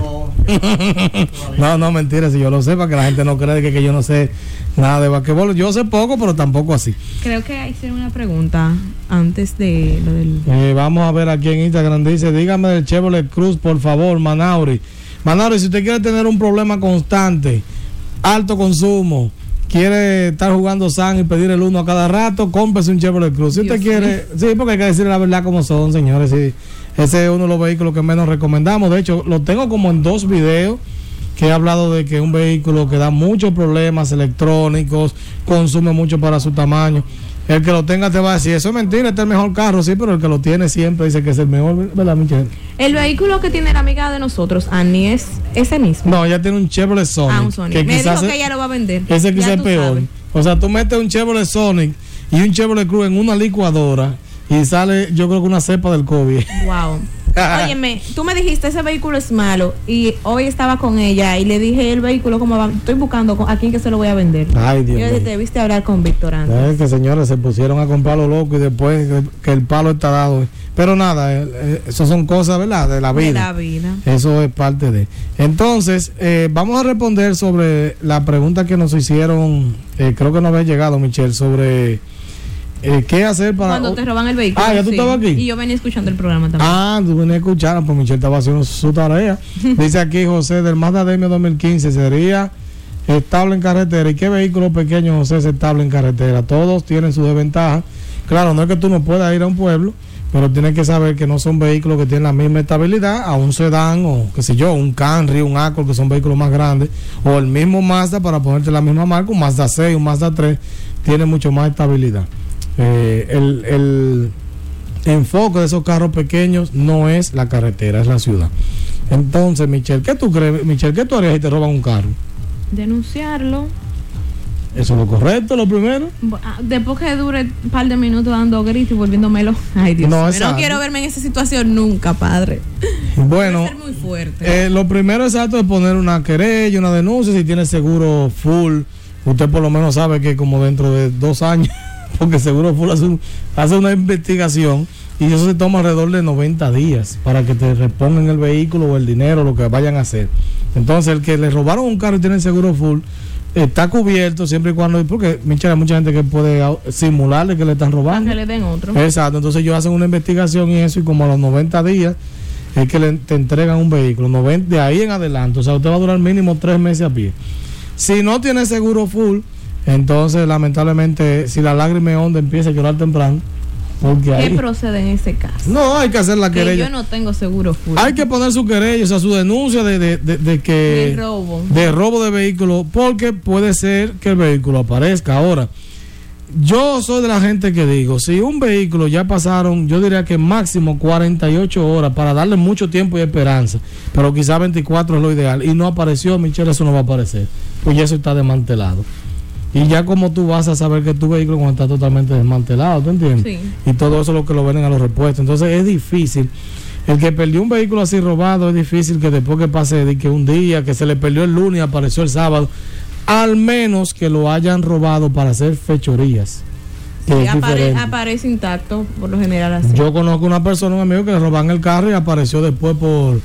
No, no, mentira, si yo lo sé, para que la gente no crea que, que yo no sé nada de basquetbol. Yo sé poco, pero tampoco así. Creo que hice una pregunta antes de lo del. Eh, vamos a ver aquí en Instagram. Dice, dígame del Chevrolet Cruz, por favor, Manauri. Manauri, si usted quiere tener un problema constante, alto consumo, quiere estar jugando San y pedir el uno a cada rato, cómprese un Chevrolet Cruz. Si usted quiere, sí, porque hay que decir la verdad como son, señores. Sí, ese es uno de los vehículos que menos recomendamos. De hecho, lo tengo como en dos videos que he hablado de que es un vehículo que da muchos problemas electrónicos, consume mucho para su tamaño. El que lo tenga te va a decir, eso es mentira, este es el mejor carro, sí, pero el que lo tiene siempre dice que es el mejor, ¿verdad, Michelle? El vehículo que tiene la amiga de nosotros, Annie, es ese mismo. No, ella tiene un Chevrolet Sonic. ah, un Sonic. que Me dijo que ella lo va a vender. ese quizás es peor. sabes. O sea, tú metes un Chevrolet Sonic y un Chevrolet Cruz en una licuadora y sale, yo creo que una cepa del COVID. Wow. Óyeme, tú me dijiste ese vehículo es malo y hoy estaba con ella y le dije el vehículo como va, estoy buscando a quién que se lo voy a vender. Ay, Dios Yo le mío. dije, debiste hablar con Víctor antes. Es que señores se pusieron a comprarlo loco y después que, que el palo está dado. Pero nada, eh, eh, eso son cosas, ¿verdad? De la vida. De la vida. Eso es parte de. Entonces, eh, vamos a responder sobre la pregunta que nos hicieron, eh, creo que no había llegado, Michelle, sobre eh, qué hacer para... Cuando te roban el vehículo. Ah, ¿ya tú sí. estabas aquí? Y yo venía escuchando el programa también. Ah, tú venías a escuchar, pues Michelle estaba haciendo su tarea. Dice aquí José, del Mazda DM 2015, ¿sería estable en carretera? ¿Y qué vehículo pequeño, José, es estable en carretera? Todos tienen su desventaja. Claro, no es que tú no puedas ir a un pueblo, pero tiene que saber que no son vehículos que tienen la misma estabilidad a un sedán o qué sé yo, un Camry, un Accord, que son vehículos más grandes, o el mismo Mazda para ponerte la misma marca, un Mazda 6, un Mazda 3, tiene mucho más estabilidad. Eh, el, el enfoque de esos carros pequeños no es la carretera, es la ciudad. Entonces, Michelle, ¿qué tú crees, Michelle, qué tú harías si te roban un carro? Denunciarlo. ¿Eso es lo correcto, lo primero? Ah, Después que dure un par de minutos dando gritos y volviéndomelo. Ay, Dios No. No quiero verme en esa situación nunca, padre. Bueno, ser muy fuerte. Eh, lo primero exacto es poner una querella, una denuncia, si tiene seguro full, usted por lo menos sabe que como dentro de dos años, porque seguro full hace, un- hace una investigación y eso se toma alrededor de 90 días para que te repongan el vehículo o el dinero, lo que vayan a hacer. Entonces el que le robaron un carro y tiene seguro full, está cubierto siempre y cuando, porque Michelle, hay mucha gente que puede simularle que le están robando. que le den otro. Exacto, entonces ellos hacen una investigación y eso, y como a los 90 días es que le, te entregan un vehículo, 90, de ahí en adelante, o sea, usted va a durar mínimo tres meses a pie. Si no tiene seguro full, entonces lamentablemente, si la lágrima es honda, empieza a llorar temprano, porque ¿Qué ahí... procede en ese caso? No, hay que hacer la que querella. yo no tengo seguro full. Hay que poner su querella, o sea, su denuncia de, de, de- de que... De robo. De robo de vehículo, porque puede ser que el vehículo aparezca. Ahora, yo soy de la gente que digo, si un vehículo ya pasaron, yo diría que máximo 48 horas para darle mucho tiempo y esperanza, pero quizá 24 es lo ideal, y no apareció, Michelle, eso no va a aparecer, pues ya eso está desmantelado. Y ya como tú vas a saber que tu vehículo cuando está totalmente desmantelado, ¿tú entiendes? Sí. Y todo eso es lo que lo venden a los repuestos. Entonces es difícil. El que perdió un vehículo así robado es difícil que después que pase de que un día, que se le perdió el lunes y apareció el sábado, al menos que lo hayan robado para hacer fechorías. Sí, apare- aparece intacto, por lo general así. Yo conozco una persona, un amigo, que le roban el carro y apareció después por,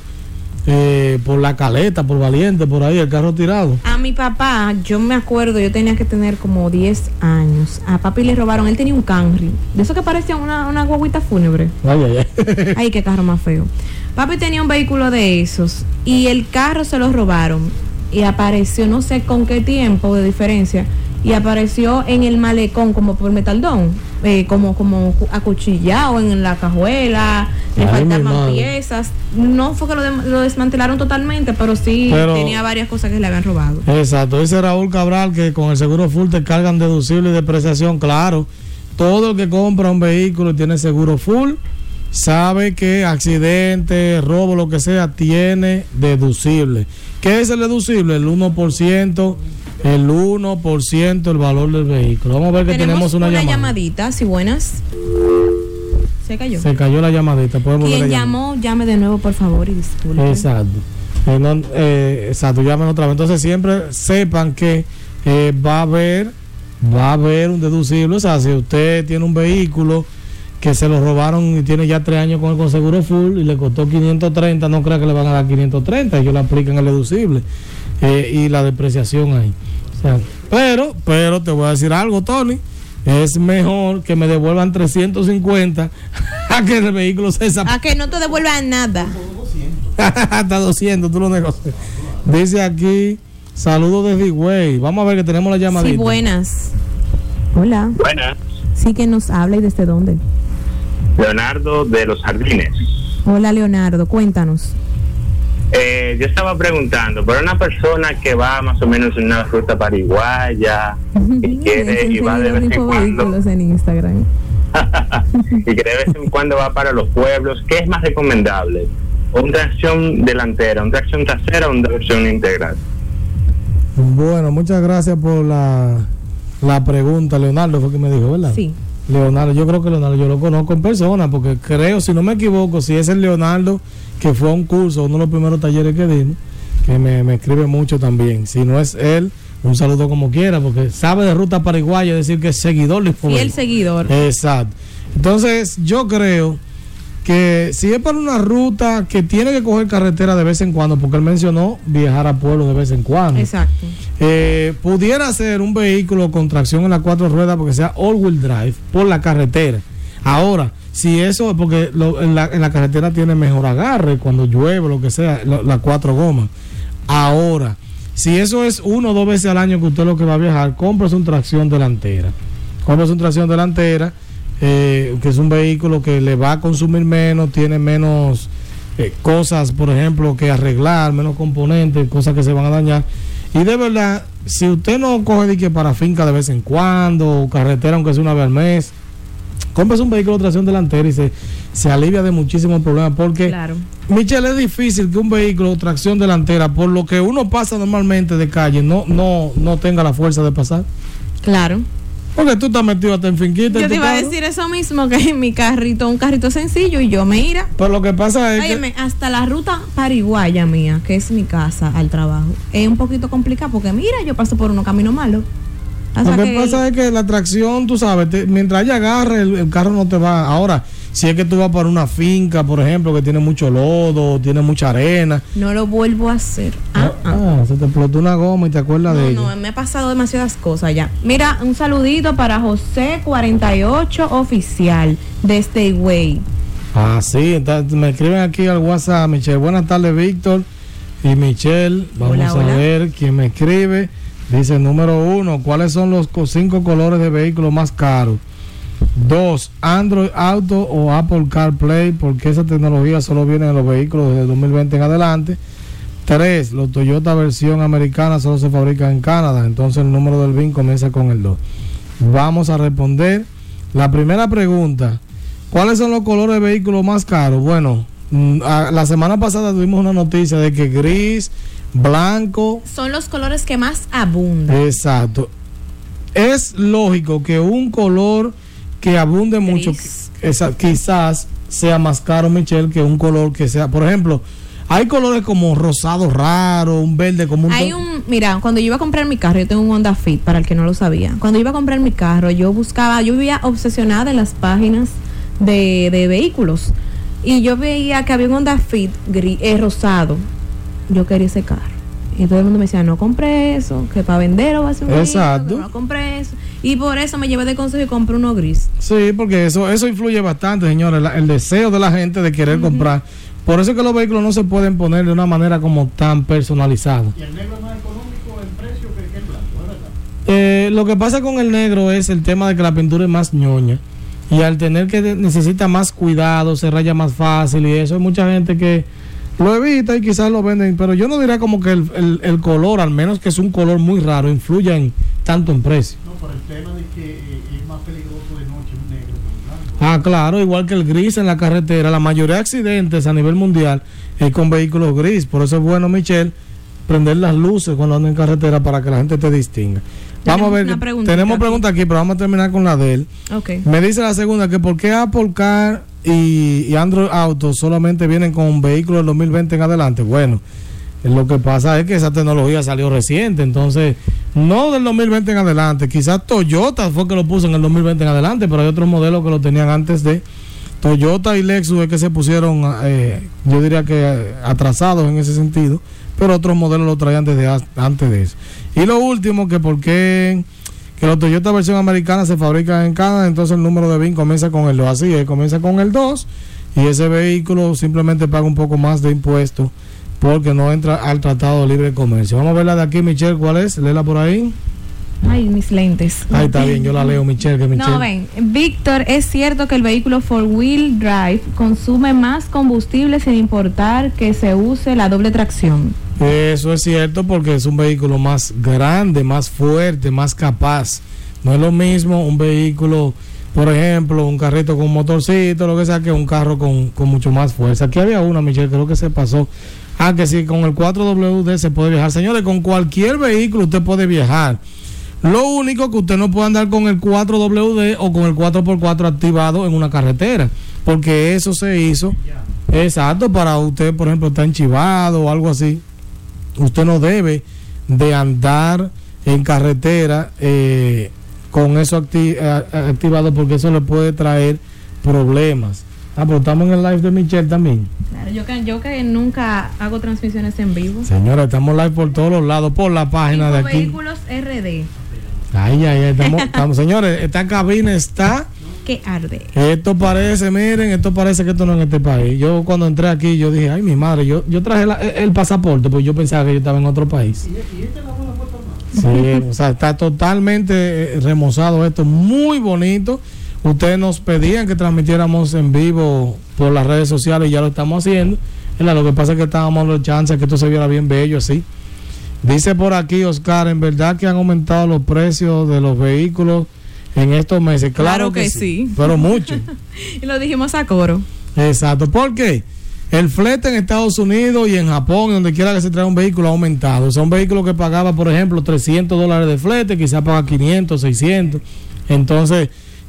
eh, por la caleta, por valiente, por ahí, el carro tirado. A mi papá, yo me acuerdo, yo tenía que tener como 10 años. A papi le robaron, él tenía un Camry. De eso que parecía una, una guaguita fúnebre. Ay, ay, ay. Ay, qué carro más feo. Papi tenía un vehículo de esos y el carro se lo robaron y apareció no sé con qué tiempo de diferencia y apareció en el malecón como por metaldón, eh, como como cu- acuchillado en la cajuela, le Ay, faltaban piezas. No fue que lo, desmantelaron totalmente, pero sí Pero- tenía varias cosas que le habían robado. Exacto, dice Raúl Cabral que con el seguro full te cargan deducible y depreciación. Claro, todo el que compra un vehículo y tiene seguro full sabe que accidente, robo, lo que sea, tiene deducible. ¿Qué es el deducible? El 1%, el 1% el valor del vehículo. Vamos a ver que tenemos, una, llamada. llamadita, si buenas. Se cayó. Se cayó la llamadita. Quien llamó, llame de nuevo, por favor, y disculpe. Exacto. Eh, no, eh, exacto, llamen otra vez. Entonces siempre sepan que eh, va a haber, va a haber un deducible. O sea, si usted tiene un vehículo que se lo robaron y tiene ya tres años con el con seguro full y le costó 530, no crea que le van a dar 530, ellos le aplican el deducible eh, y la depreciación ahí. O sea, pero, pero te voy a decir algo, Tony. Es mejor que me devuelvan 350 a que el vehículo se desaparezca. A que no te devuelvan nada. Hasta 200, tú lo negocias. Dice aquí, saludos desde Higüey. Vamos a ver que tenemos la llamadita. Sí, buenas. Hola. Buenas, Sí que nos habla y desde dónde. Leonardo de los Jardines. Hola, Leonardo, cuéntanos. Eh, yo estaba preguntando, para una persona que va más o menos en una ruta pariguaya y quiere y va de vez en cuando vehículos en Instagram. y que de vez en cuando va para los pueblos, ¿qué es más recomendable? ¿Un tracción delantera, un tracción trasera o una tracción integral? Bueno, muchas gracias por la, la pregunta, Leonardo, fue que me dijo, ¿verdad? Sí. Leonardo, yo creo que Leonardo yo lo conozco en persona, porque creo, si no me equivoco, si es el Leonardo que fue a un curso, uno de los primeros talleres que dimos, que me, me escribe mucho también. Si no es él, un saludo como quiera, porque sabe de ruta paraguaya, es decir, que es seguidor de Fiel Infobel. seguidor. Exacto. Entonces, yo creo que si es para una ruta que tiene que coger carretera de vez en cuando, porque él mencionó viajar a pueblo de vez en cuando, Exacto. eh, pudiera ser un vehículo con tracción en las cuatro ruedas porque sea all-wheel drive por la carretera. Ahora, si eso, porque lo- en, la, en la carretera tiene mejor agarre cuando llueve, lo que sea, las cuatro gomas. Ahora, si eso es uno o dos veces al año que usted lo que va a viajar, cómprese un tracción delantera. Cómprese un tracción delantera eh, que es un vehículo que le va a consumir menos, tiene menos eh, cosas, por ejemplo, que arreglar, menos componentes, cosas que se van a dañar. Y de verdad, si usted no coge de que para finca de vez en cuando, o carretera, aunque sea una vez al mes, compres un vehículo de tracción delantera y se, se alivia de muchísimos problemas. Porque, Claro. Michelle, es difícil que un vehículo de tracción delantera, por lo que uno pasa normalmente de calle, no, no, no tenga la fuerza de pasar. Claro. Porque tú estás metido hasta en finquita. Yo te iba a decir eso mismo, que en mi carrito, un carrito sencillo y yo me ira. Pero lo que pasa es que. Óyeme, hasta la ruta pariguaya mía, que es mi casa al trabajo, es un poquito complicado porque mira, yo paso por unos caminos malos. Lo que pasa es que la tracción, tú sabes, te- mientras haya agarre, el, el carro no te va. Ahora, si es que tú vas para una finca, por ejemplo, que tiene mucho lodo, tiene mucha arena. no lo vuelvo a hacer. Ah, ah. Ah, se te explotó una goma y te acuerdas de No, no, me ha pasado demasiadas cosas ya. Mira, un saludito para José 48 Oficial desde Higüey. Ah, sí, entonces me escriben aquí al WhatsApp, Michelle. Buenas tardes, Víctor y Michelle. Vamos Hola, a hola. ver quién me escribe. Dice número uno, ¿cuáles son los co- cinco colores de vehículo más caros? Dos, Android Auto o Apple CarPlay, porque esa tecnología solo viene en los vehículos desde 2020 en adelante. Tres, los Toyota versión americana solo se fabrican en Canadá, entonces el número del BIN comienza con el 2. Vamos a responder la primera pregunta. ¿Cuáles son los colores de vehículos más caros? Bueno, mm, la semana pasada tuvimos una noticia de que gris, blanco, Son los colores que más abundan. exacto. Es lógico que un color que abunde mucho, esa- quizás sea más caro, Michelle, que un color que sea, por ejemplo, hay colores como rosado raro, un verde como un... Hay un, mira, cuando yo iba a comprar mi carro, yo tengo un Honda Fit, para el que no lo sabía. Cuando yo iba a comprar mi carro, yo buscaba, yo vivía obsesionada en las páginas de, de vehículos. Y yo veía que había un Honda Fit gris, eh, rosado. Yo quería ese carro. Y todo el mundo me decía, no compré eso, que para vender o va a ser un Exacto. No compré eso. Y por eso me llevé de consejo y compré uno gris. Sí, porque eso, eso influye bastante, señores, la- el deseo de la gente de querer comprar. Por eso es que los vehículos no se pueden poner de una manera como tan personalizada. Y el negro es más económico en precio que, que el blanco. Eh, lo que pasa con el negro es el tema de que la pintura es más ñoña. Y al tener que necesita más cuidado, se raya más fácil y eso, hay mucha gente que lo evita y quizás lo venden. Pero yo no diría como que el, el- el color, al menos que es un color muy raro, influya en tanto en precio. No, por el tema de que eh, es más peligroso de noche un negro. Ah, claro, igual que el gris en la carretera. La mayoría de accidentes a nivel mundial es con vehículos gris. Por eso es bueno, Michelle, prender las luces cuando ando en carretera para que la gente te distinga. Vamos a ver, tenemos aquí. pregunta aquí, pero vamos a terminar con la de él. Me dice la segunda que por qué Apple Car y, y Android Auto solamente vienen con vehículos del 2020 en adelante. Bueno, lo que pasa es que esa tecnología salió reciente, entonces no del 2020 en adelante. Quizás Toyota fue que lo puso en el 2020 en adelante, pero hay otros modelos que lo tenían antes de Toyota y Lexus es que se pusieron, eh, yo diría que eh, atrasados en ese sentido, pero otros modelos lo traían desde antes de eso. Y lo último, que por qué que los Toyota versión americana se fabrican en Canadá, entonces el número de BIN comienza con el 2. Así es, comienza con el 2 y ese vehículo simplemente paga un poco más de impuestos porque no entra al Tratado de Libre Comercio. Vamos a verla de aquí, Michelle, ¿cuál es? Léela por ahí. Ay, mis lentes. Ahí está bien, yo la leo, Michelle, que Michelle. No, ven, Víctor, es cierto que el vehículo four wheel drive consume más combustible sin importar que se use la doble tracción. Eso es cierto porque es un vehículo más grande, más fuerte, más capaz. No es lo mismo un vehículo, por ejemplo, un carrito con motorcito, lo que sea, que un carro con, con mucho más fuerza. Aquí había una, Michelle, creo que se pasó. Ah, que sí, con el 4WD se puede viajar. Señores, con cualquier vehículo usted puede viajar. Lo único que usted no puede andar con el 4WD o con el 4x4 activado en una carretera, porque eso se hizo, exacto, para usted, por ejemplo, está enchivado o algo así. Usted no debe de andar en carretera eh, con eso eh, activado, porque eso le puede traer problemas. Ah, pero estamos en el live de Michelle también. Claro, yo que, yo que nunca hago transmisiones en vivo. Señora, estamos live por todos los lados, por la página de aquí. vehículos RD. Ay, ay, ay, estamos, estamos- señores, esta cabina está. Que arde. Esto parece, miren, esto parece que esto no es en este país. Yo cuando entré aquí, yo dije, ay, mi madre, yo, yo traje la- el pasaporte, pues yo pensaba que yo estaba en otro país. Y, y esta es la buena puerta más. Sí, o sea, está totalmente eh, remozado esto, muy bonito. Ustedes nos pedían que transmitiéramos en vivo por las redes sociales y ya lo estamos haciendo. ¿verdad? Lo que pasa es que estábamos dando chance de que esto se viera bien bello así. Dice por aquí Oscar, en verdad que han aumentado los precios de los vehículos en estos meses. Claro, Claro que sí. Pero mucho. Y lo dijimos a coro. Exacto. ¿Por qué? El flete en Estados Unidos y en Japón, donde quiera que se traiga un vehículo, ha aumentado. Son vehículos que pagaba, por ejemplo, 300 dólares de flete, quizás paga 500, 600. Entonces,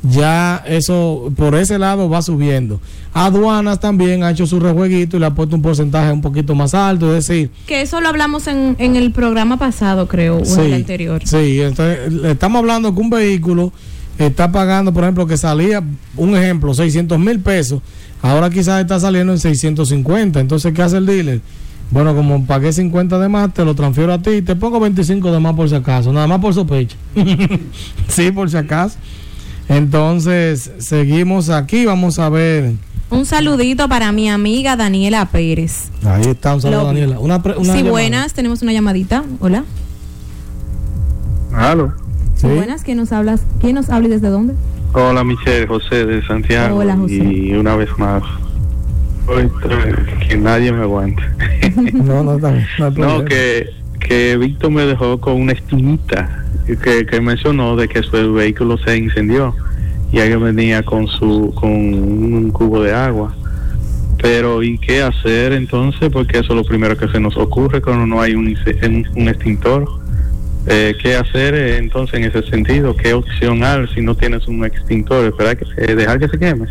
ya eso por ese lado va subiendo. Aduanas también ha hecho su rejueguito y le ha puesto un porcentaje un poquito más alto. Es decir, Que eso lo hablamos en, en el programa pasado, creo, o en el anterior. Sí, entonces estamos hablando que un vehículo está pagando, por ejemplo, que salía, un ejemplo, 600 mil pesos, ahora quizás está saliendo en 650. Entonces, ¿qué hace el dealer? Bueno, como pagué 50 de más, te lo transfiero a ti y te pongo 25 de más por si acaso, nada más por sospecha. sí, por si acaso. Entonces, seguimos aquí, vamos a ver. Un saludito para mi amiga Daniela Pérez. Ahí está, un saludo, Lo- Daniela. Una, pre- una sí, llamada. buenas, tenemos una llamadita. Hola. Aló. Sí. Buenas, ¿quién nos hablas? ¿Quién nos habla y desde dónde? Hola, Michelle, José de Santiago. Hola, José. Y una vez más, que nadie me aguante. No, no, no no, que, que Víctor me dejó con una espinita que, que mencionó de que su vehículo se incendió y alguien venía con su con un cubo de agua. Pero ¿y qué hacer entonces? Porque eso es lo primero que se nos ocurre cuando no hay un, extintor. Eh, ¿Qué hacer eh, entonces en ese sentido? ¿Qué opción hay si no tienes un extintor? ¿Esperar que se, dejar que se queme?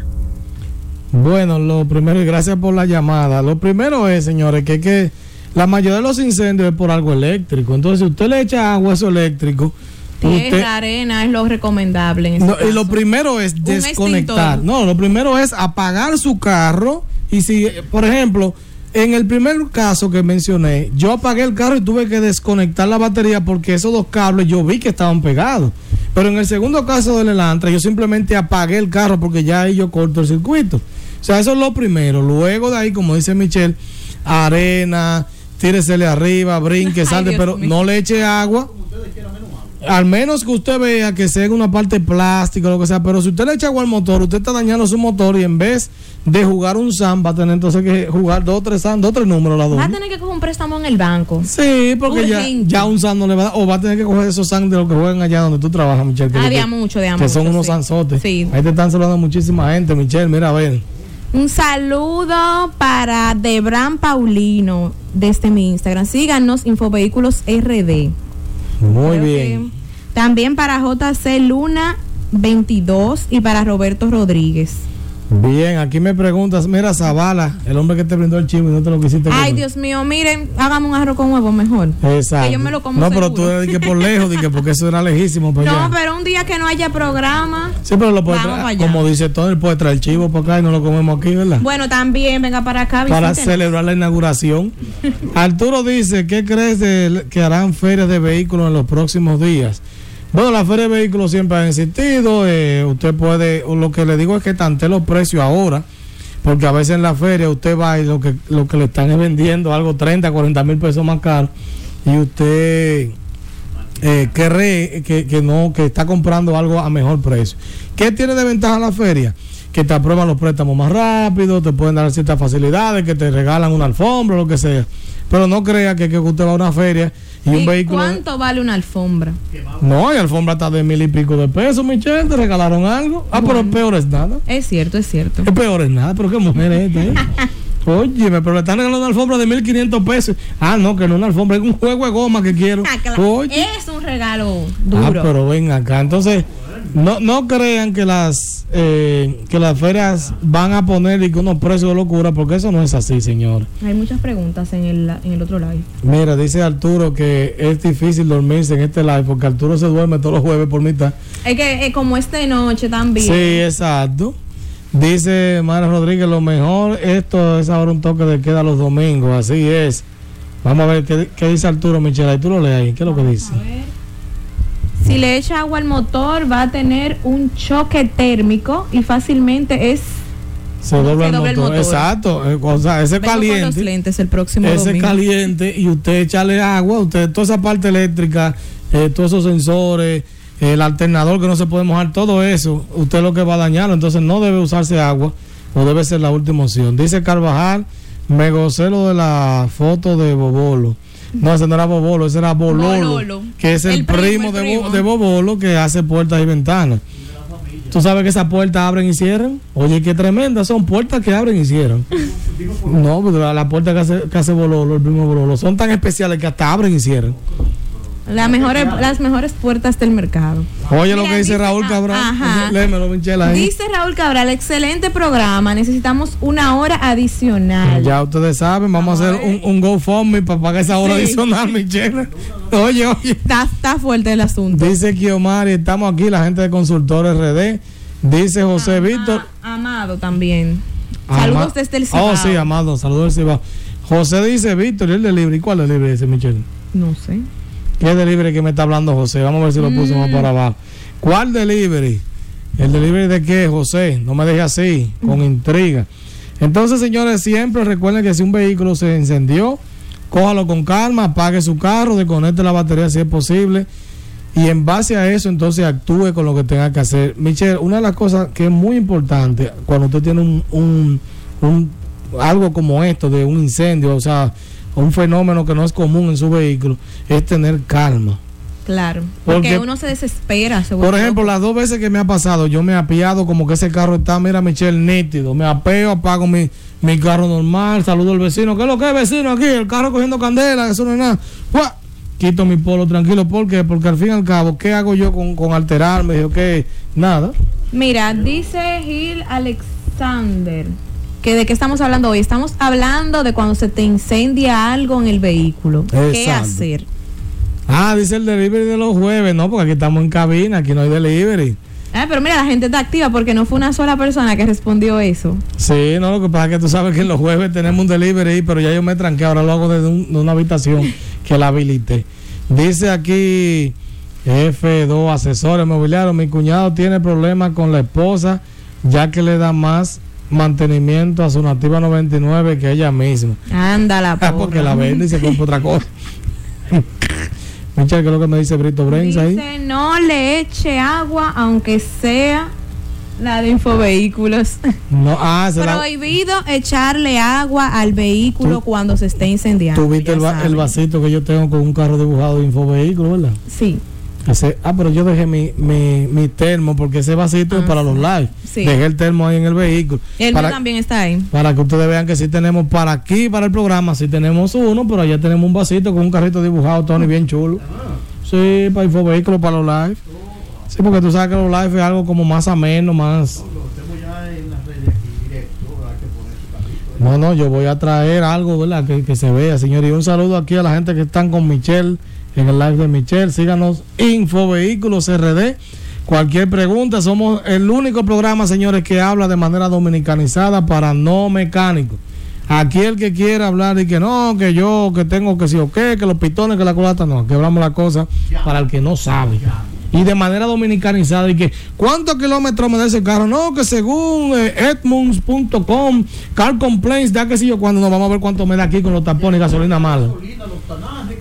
Bueno, lo primero, y gracias por la llamada. Lo primero es, señores, que, que la mayoría de los incendios es por algo eléctrico. Entonces, si usted le echa agua a eso eléctrico, usted, arena es lo recomendable en No, y lo primero es desconectar. No, lo primero es apagar su carro. Y si, por ejemplo, en el primer caso que mencioné, yo apagué el carro y tuve que desconectar la batería porque esos dos cables yo vi que estaban pegados. Pero en el segundo caso del Elantra, yo simplemente apagué el carro porque ya ahí yo corto el circuito. O sea, eso es lo primero. Luego de ahí, como dice Michelle, arena, tíresele arriba, brinque, salte, pero mío. no le eche agua. Al menos que usted vea que sea una parte plástica o lo que sea, pero si usted le echa agua al motor, usted está dañando su motor y en vez de jugar un SAM, va a tener entonces que jugar dos o tres SAM, dos o tres números la dos. Va a tener que coger un préstamo en el banco. Sí, porque ya, ya un SAM no le va a dar, o va a tener que coger esos SAM de los que juegan allá donde tú trabajas, Michelle. que Ah, de que- mucho, de Que son unos sí. Sí. Ahí te están saludando muchísima gente, Michelle, mira, a ver. Un saludo para Debran Paulino desde mi Instagram. Síganos, Infovehículos RD. Muy Creo bien. También para JC Luna 22 y para Roberto Rodríguez. Bien, aquí me preguntas, mira, Zavala, el hombre que te brindó el chivo y no te lo quisiste Ay, comer. Dios mío, miren, hágame un arroz con huevo mejor. Exacto. Que yo me lo como No, pero tú dije por lejos, dije porque eso era lejísimo No, allá. pero un día que no haya programa. Sí, pero lo puede traer, como dice Tony, él puede traer el chivo para acá y no lo comemos aquí, ¿verdad? Bueno, también venga para acá. para visítenos. celebrar la inauguración. Arturo dice, ¿qué crees de que harán ferias de vehículos en los próximos días? Bueno, las ferias de vehículos siempre han existido. eh, usted puede, lo que le digo es que tante los precios ahora, porque a veces en la feria usted va y lo que, lo que le están es vendiendo algo 30, 40 mil pesos más caro y usted eh, cree que, que no, que está comprando algo a mejor precio. ¿Qué tiene de ventaja la feria? Que te aprueban los préstamos más rápido, te pueden dar ciertas facilidades, que te regalan una alfombra, lo que sea. Pero no crea que, que usted va a una feria y un ¿Y vehículo. ¿Cuánto vale una alfombra? No, hay alfombra hasta de mil y pico de pesos, Michelle, te regalaron algo. Ah, pero peor es nada. Es cierto, es cierto. Es peor es nada, pero qué mujer es esta, ¿eh? Óyeme, pero le están regalando una alfombra de 1500 pesos. Ah, no, que no es una alfombra, es un juego de goma que quiero. Ah, claro. Oye. Es un regalo Ah, duro. pero ven acá. Entonces, no, no crean que las eh, que las ferias van a poner y que unos precios de locura, porque eso no es así, señor. Hay muchas preguntas en el, en el otro live. Mira, dice Arturo que es difícil dormirse en este live, porque Arturo se duerme todos los jueves por mitad. Es que eh, como esta noche también. Sí, exacto. Dice Mara Rodríguez, lo mejor esto es ahora un toque de queda los domingos, así es. Vamos a ver qué, qué dice Arturo Michela, y tú lo lees ahí, ¿qué es lo que dice? Si le echa agua al motor va a tener un choque térmico y fácilmente es Se dobla, el, dobla el motor. motor. Exacto, eh, o sea, ese Vengo con los caliente. lentes el próximo ese domingo. caliente y usted echarle agua, usted toda esa parte eléctrica, eh, todos esos sensores, el alternador que no se puede mojar, todo eso, usted lo que va a dañarlo, entonces no debe usarse agua o debe ser la última opción. Dice Carvajal, me gocé lo de la foto de Bobolo. No, ese no era Bobolo, ese era Bololo, Bololo. que es el, El primo, de, primo. Bo- de Bobolo que hace puertas y ventanas. Tú sabes que esas puertas abren y cierran. Oye, qué tremendas son puertas que abren y cierran. No, pero la, la puerta que hace, que hace Bololo, el primo Bololo, son tan especiales que hasta abren y cierran. La mejores, las mejores puertas del mercado. Oye lo que dice dice- Raúl ah, Cabral. ajá. Léemelo, Michela. ahí. Dice Raúl Cabral, excelente programa. Necesitamos una hora adicional. Ya ustedes saben, vamos, a hacer un, un GoFundMe para pagar esa hora Sí. adicional, Michela. Oye, oye. Está, está fuerte el asunto. Dice Kiomari, estamos aquí, la gente de Consultores RD. Dice José Víctor. Amado también. Saludos desde el Cibao. Oh, sí, Amado, saludos del Cibao. José dice, Víctor, ¿y el delivery? ¿Cuál delivery ese, Michelle? No sé. ¿Qué delivery que me está hablando José? Vamos a ver si lo puso Mm. más para abajo. ¿Cuál delivery? ¿El delivery de qué, José? No me deje así, con intriga. Entonces, señores, siempre recuerden que si un vehículo se encendió, cójalo con calma, apague su carro, desconecte la batería si es posible. Y en base a eso, entonces actúe con lo que tenga que hacer. Michelle, una de las cosas que es muy importante cuando usted tiene un, un- un- algo como esto de un incendio, o sea, un fenómeno que no es común en su vehículo, es tener calma. Claro. Porque Porque- uno se desespera. se Por ejemplo, las dos veces que me ha pasado, yo me he apiado como que ese carro está, mira, Michelle, nítido. Me apeo, apago mi, mi carro normal, saludo al vecino. ¿Qué es lo que es, vecino? Aquí, el carro cogiendo candela, eso no es nada. ¡Fua! Quito mi polo tranquilo. ¿Por qué? Porque al fin y al cabo, ¿qué hago yo con, con alterarme? ¿qué? Nada. Mira, dice Gil Alexander que de qué estamos hablando hoy. Estamos hablando de cuando se te incendia algo en el vehículo. ¿Qué hacer? Ah, dice el delivery de los jueves. No, porque aquí estamos en cabina, aquí no hay delivery. Ah, pero mira, la gente está activa porque no fue una sola persona que respondió eso. Sí, no, lo que pasa es que tú sabes que los jueves tenemos un delivery, pero ya yo me tranqué, ahora lo hago desde un- de una habitación que la habilité. Dice aquí F2, asesores mobiliarios, mi cuñado tiene problemas con la esposa, ya que le da más mantenimiento a su nativa 99 que ella misma. Anda la Ah, porque la vende y se compra otra cosa. Michelle, ¿qué es lo que me dice Brito Brenz ahí? Dice, no le eche agua aunque sea la de infovehículos. No, ah, la, Prohibido echarle agua al vehículo cuando se esté incendiando. tuviste el, va- el vasito que yo tengo con un carro dibujado de infovehículo, ¿verdad? Sí. Ah, pero yo dejé mi, mi, mi termo porque ese vasito es Ah, para los live. Sí. Dejé el termo ahí en el vehículo. El para, también está ahí. para que ustedes vean que sí tenemos para aquí, para el programa, sí tenemos uno, pero allá tenemos un vasito con un carrito dibujado, Tony, bien chulo. Sí, para infovehículos, para los live. Sí, porque tú sabes que los live es algo como más ameno, más... No, no, yo voy a traer algo, ¿verdad? Que, que se vea, señor. Y un saludo aquí a la gente que están con Michelle, en el live de Michelle. Síganos, Infovehículos RD. Cualquier pregunta, somos el único programa, señores, que habla de manera dominicanizada para no mecánicos. Aquí el que quiera hablar y que no, que yo, que tengo que sí o qué, que los pitones, que la culata, no, aquí hablamos la cosa para el que no sabe. Y de manera dominicanizada, y que ¿cuántos kilómetros me da ese carro? No, que según eh, Edmunds.com, Car Complaints, da que sí yo cuando nos vamos a ver cuánto me da aquí con los tapones y gasolina mala.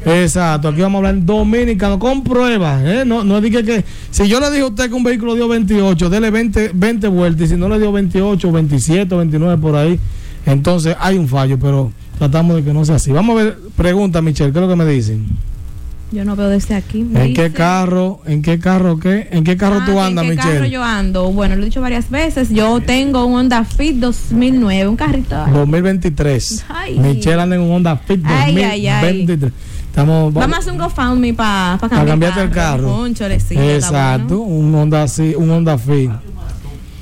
Exacto, aquí vamos a hablar en dominicano con pruebas. ¿eh? No, no dije que si yo le dije a usted que un vehículo dio 28, dele 20, 20 vueltas y si no le dio 28, 27, 29 por ahí, entonces hay un fallo, pero tratamos de que no sea así. Vamos a ver, pregunta Michelle, ¿qué es lo que me dicen? Yo no veo desde aquí. ¿En qué carro, en qué carro qué? ¿En qué carro Ah, tú andas, ¿En qué carro Michelle? yo ando? Bueno, lo he dicho varias veces. Yo tengo un Honda Fit 2009, un carrito. 2023. Ay. Michelle anda en un Honda Fit Ay, ay, ay. 2023. Estamos Vamos a hacer un GoFundMe para pa para cambiarte el carro. Está Exacto, bueno. un Honda así, un Honda Fit.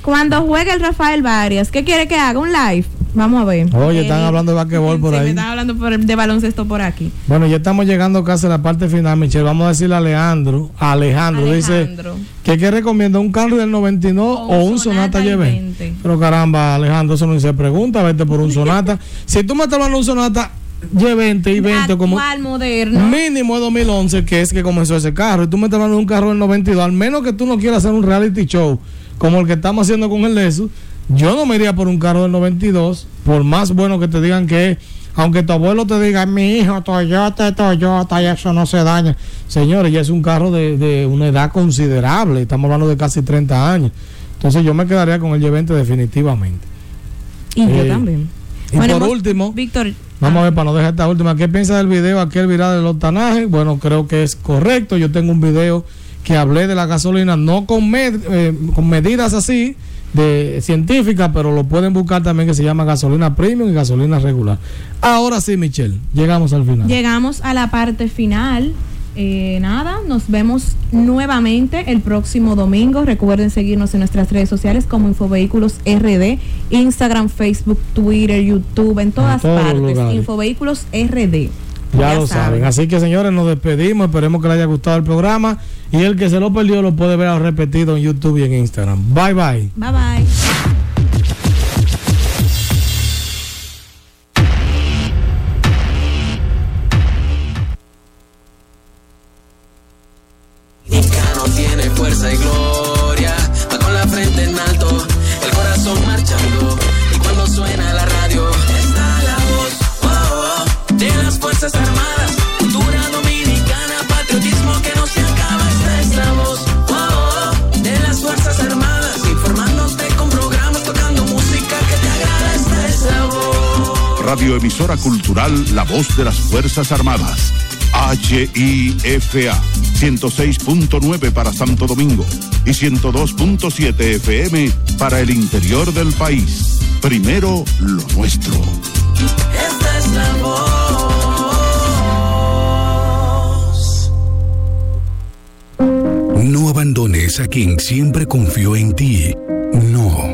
Cuando juegue el Rafael Varias, ¿qué quiere que haga? ¿Un live? Vamos a ver. Oye, Eh, están hablando de basquetbol por ahí. me están hablando por- de baloncesto por aquí. Bueno, ya estamos llegando casi a la parte final, Michelle. Vamos a decirle a Alejandro. A Alejandro, Alejandro. dice que qué recomienda un carro del 99 o, un Sonata, y Y20. 20. Pero caramba, Alejandro, eso no se pregunta. Vete por un Sonata. si tú me estás hablando de un Sonata Y20 y 20 como moderno. mínimo de 2011, que es que comenzó ese carro, y tú me estás hablando de un carro del 92, al menos que tú no quieras hacer un reality show como el que estamos haciendo con el Lexus, yo no me iría por un carro del 92, por más bueno que te digan que es aunque tu abuelo te diga, mi hijo, Toyota, Toyota, y eso no se daña. Señores, ya es un carro de, de una edad considerable, estamos hablando de casi 30 años. Entonces yo me quedaría con el G20 definitivamente. Y yo Eh, también. Y Bueno, por último, Víctor, vamos a ver para no dejar esta última, ¿qué piensa del video aquel viral del octanaje? Bueno, creo que es correcto. Yo tengo un video que hablé de la gasolina, no con, med- eh, con medidas así de científicas, pero lo pueden buscar también que se llama gasolina premium y gasolina regular. Ahora sí, Michelle, llegamos al final. Llegamos a la parte final. Eh, nada, nos vemos nuevamente el próximo domingo. Recuerden seguirnos en nuestras redes sociales como Infovehículos RD, Instagram, Facebook, Twitter, YouTube, en todas partes. lugares. Infovehículos RD. Ya, lo saben. Así que señores, nos despedimos. Esperemos que les haya gustado el programa. Y el que se lo perdió lo puede ver repetido en YouTube y en Instagram. Bye bye. Bye bye. La Voz de las Fuerzas Armadas. HIFA 106.9 para Santo Domingo y 102.7 FM para el interior del país. Primero lo nuestro. Esta es la voz. No abandones a quien siempre confió en ti. No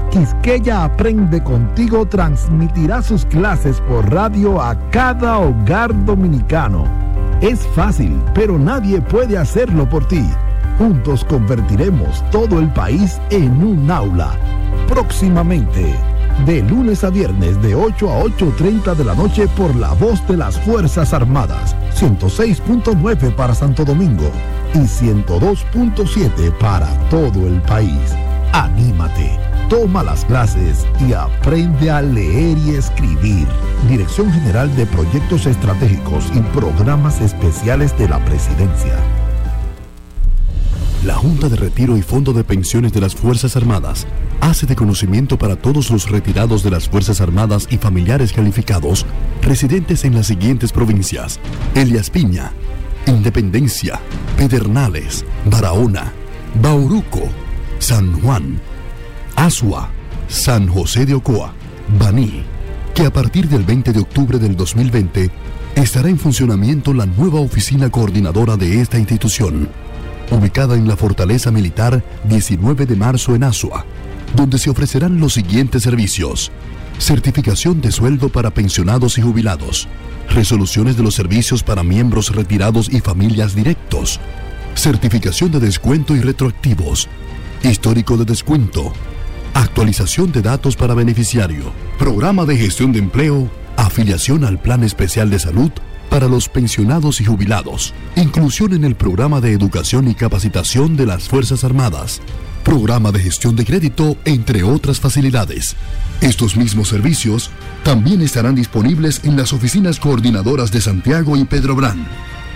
Quisqueya Aprende Contigo transmitirá sus clases por radio a cada hogar dominicano. Es fácil, pero nadie puede hacerlo por ti. Juntos convertiremos todo el país en un aula. Próximamente, de lunes a viernes de 8 a 8.30 de la noche por la voz de las Fuerzas Armadas. 106.9 para Santo Domingo y 102.7 para todo el país. Anímate, toma las clases y aprende a leer y escribir. Dirección General de Proyectos Estratégicos y Programas Especiales de la Presidencia. La Junta de Retiro y Fondo de Pensiones de las Fuerzas Armadas hace de conocimiento para todos los retirados de las Fuerzas Armadas y familiares calificados residentes en las siguientes provincias: Elias Piña, Independencia, Pedernales, Barahona, Bauruco, San Juan, Asua, San José de Ocoa, Baní, que a partir del 20 de octubre del 2020 estará en funcionamiento la nueva oficina coordinadora de esta institución ubicada en la Fortaleza Militar 19 de marzo en Asua, donde se ofrecerán los siguientes servicios. Certificación de sueldo para pensionados y jubilados. Resoluciones de los servicios para miembros retirados y familias directos. Certificación de descuento y retroactivos. Histórico de descuento. Actualización de datos para beneficiario. Programa de gestión de empleo. Afiliación al Plan Especial de Salud para los pensionados y jubilados, inclusión en el programa de educación y capacitación de las Fuerzas Armadas, programa de gestión de crédito, entre otras facilidades. Estos mismos servicios también estarán disponibles en las oficinas coordinadoras de Santiago y Pedro Brán.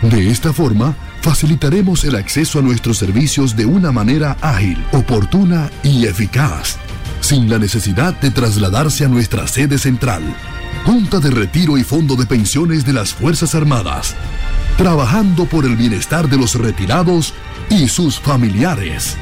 De esta forma, facilitaremos el acceso a nuestros servicios de una manera ágil, oportuna y eficaz, sin la necesidad de trasladarse a nuestra sede central. Junta de Retiro y Fondo de Pensiones de las Fuerzas Armadas, trabajando por el bienestar de los retirados y sus familiares.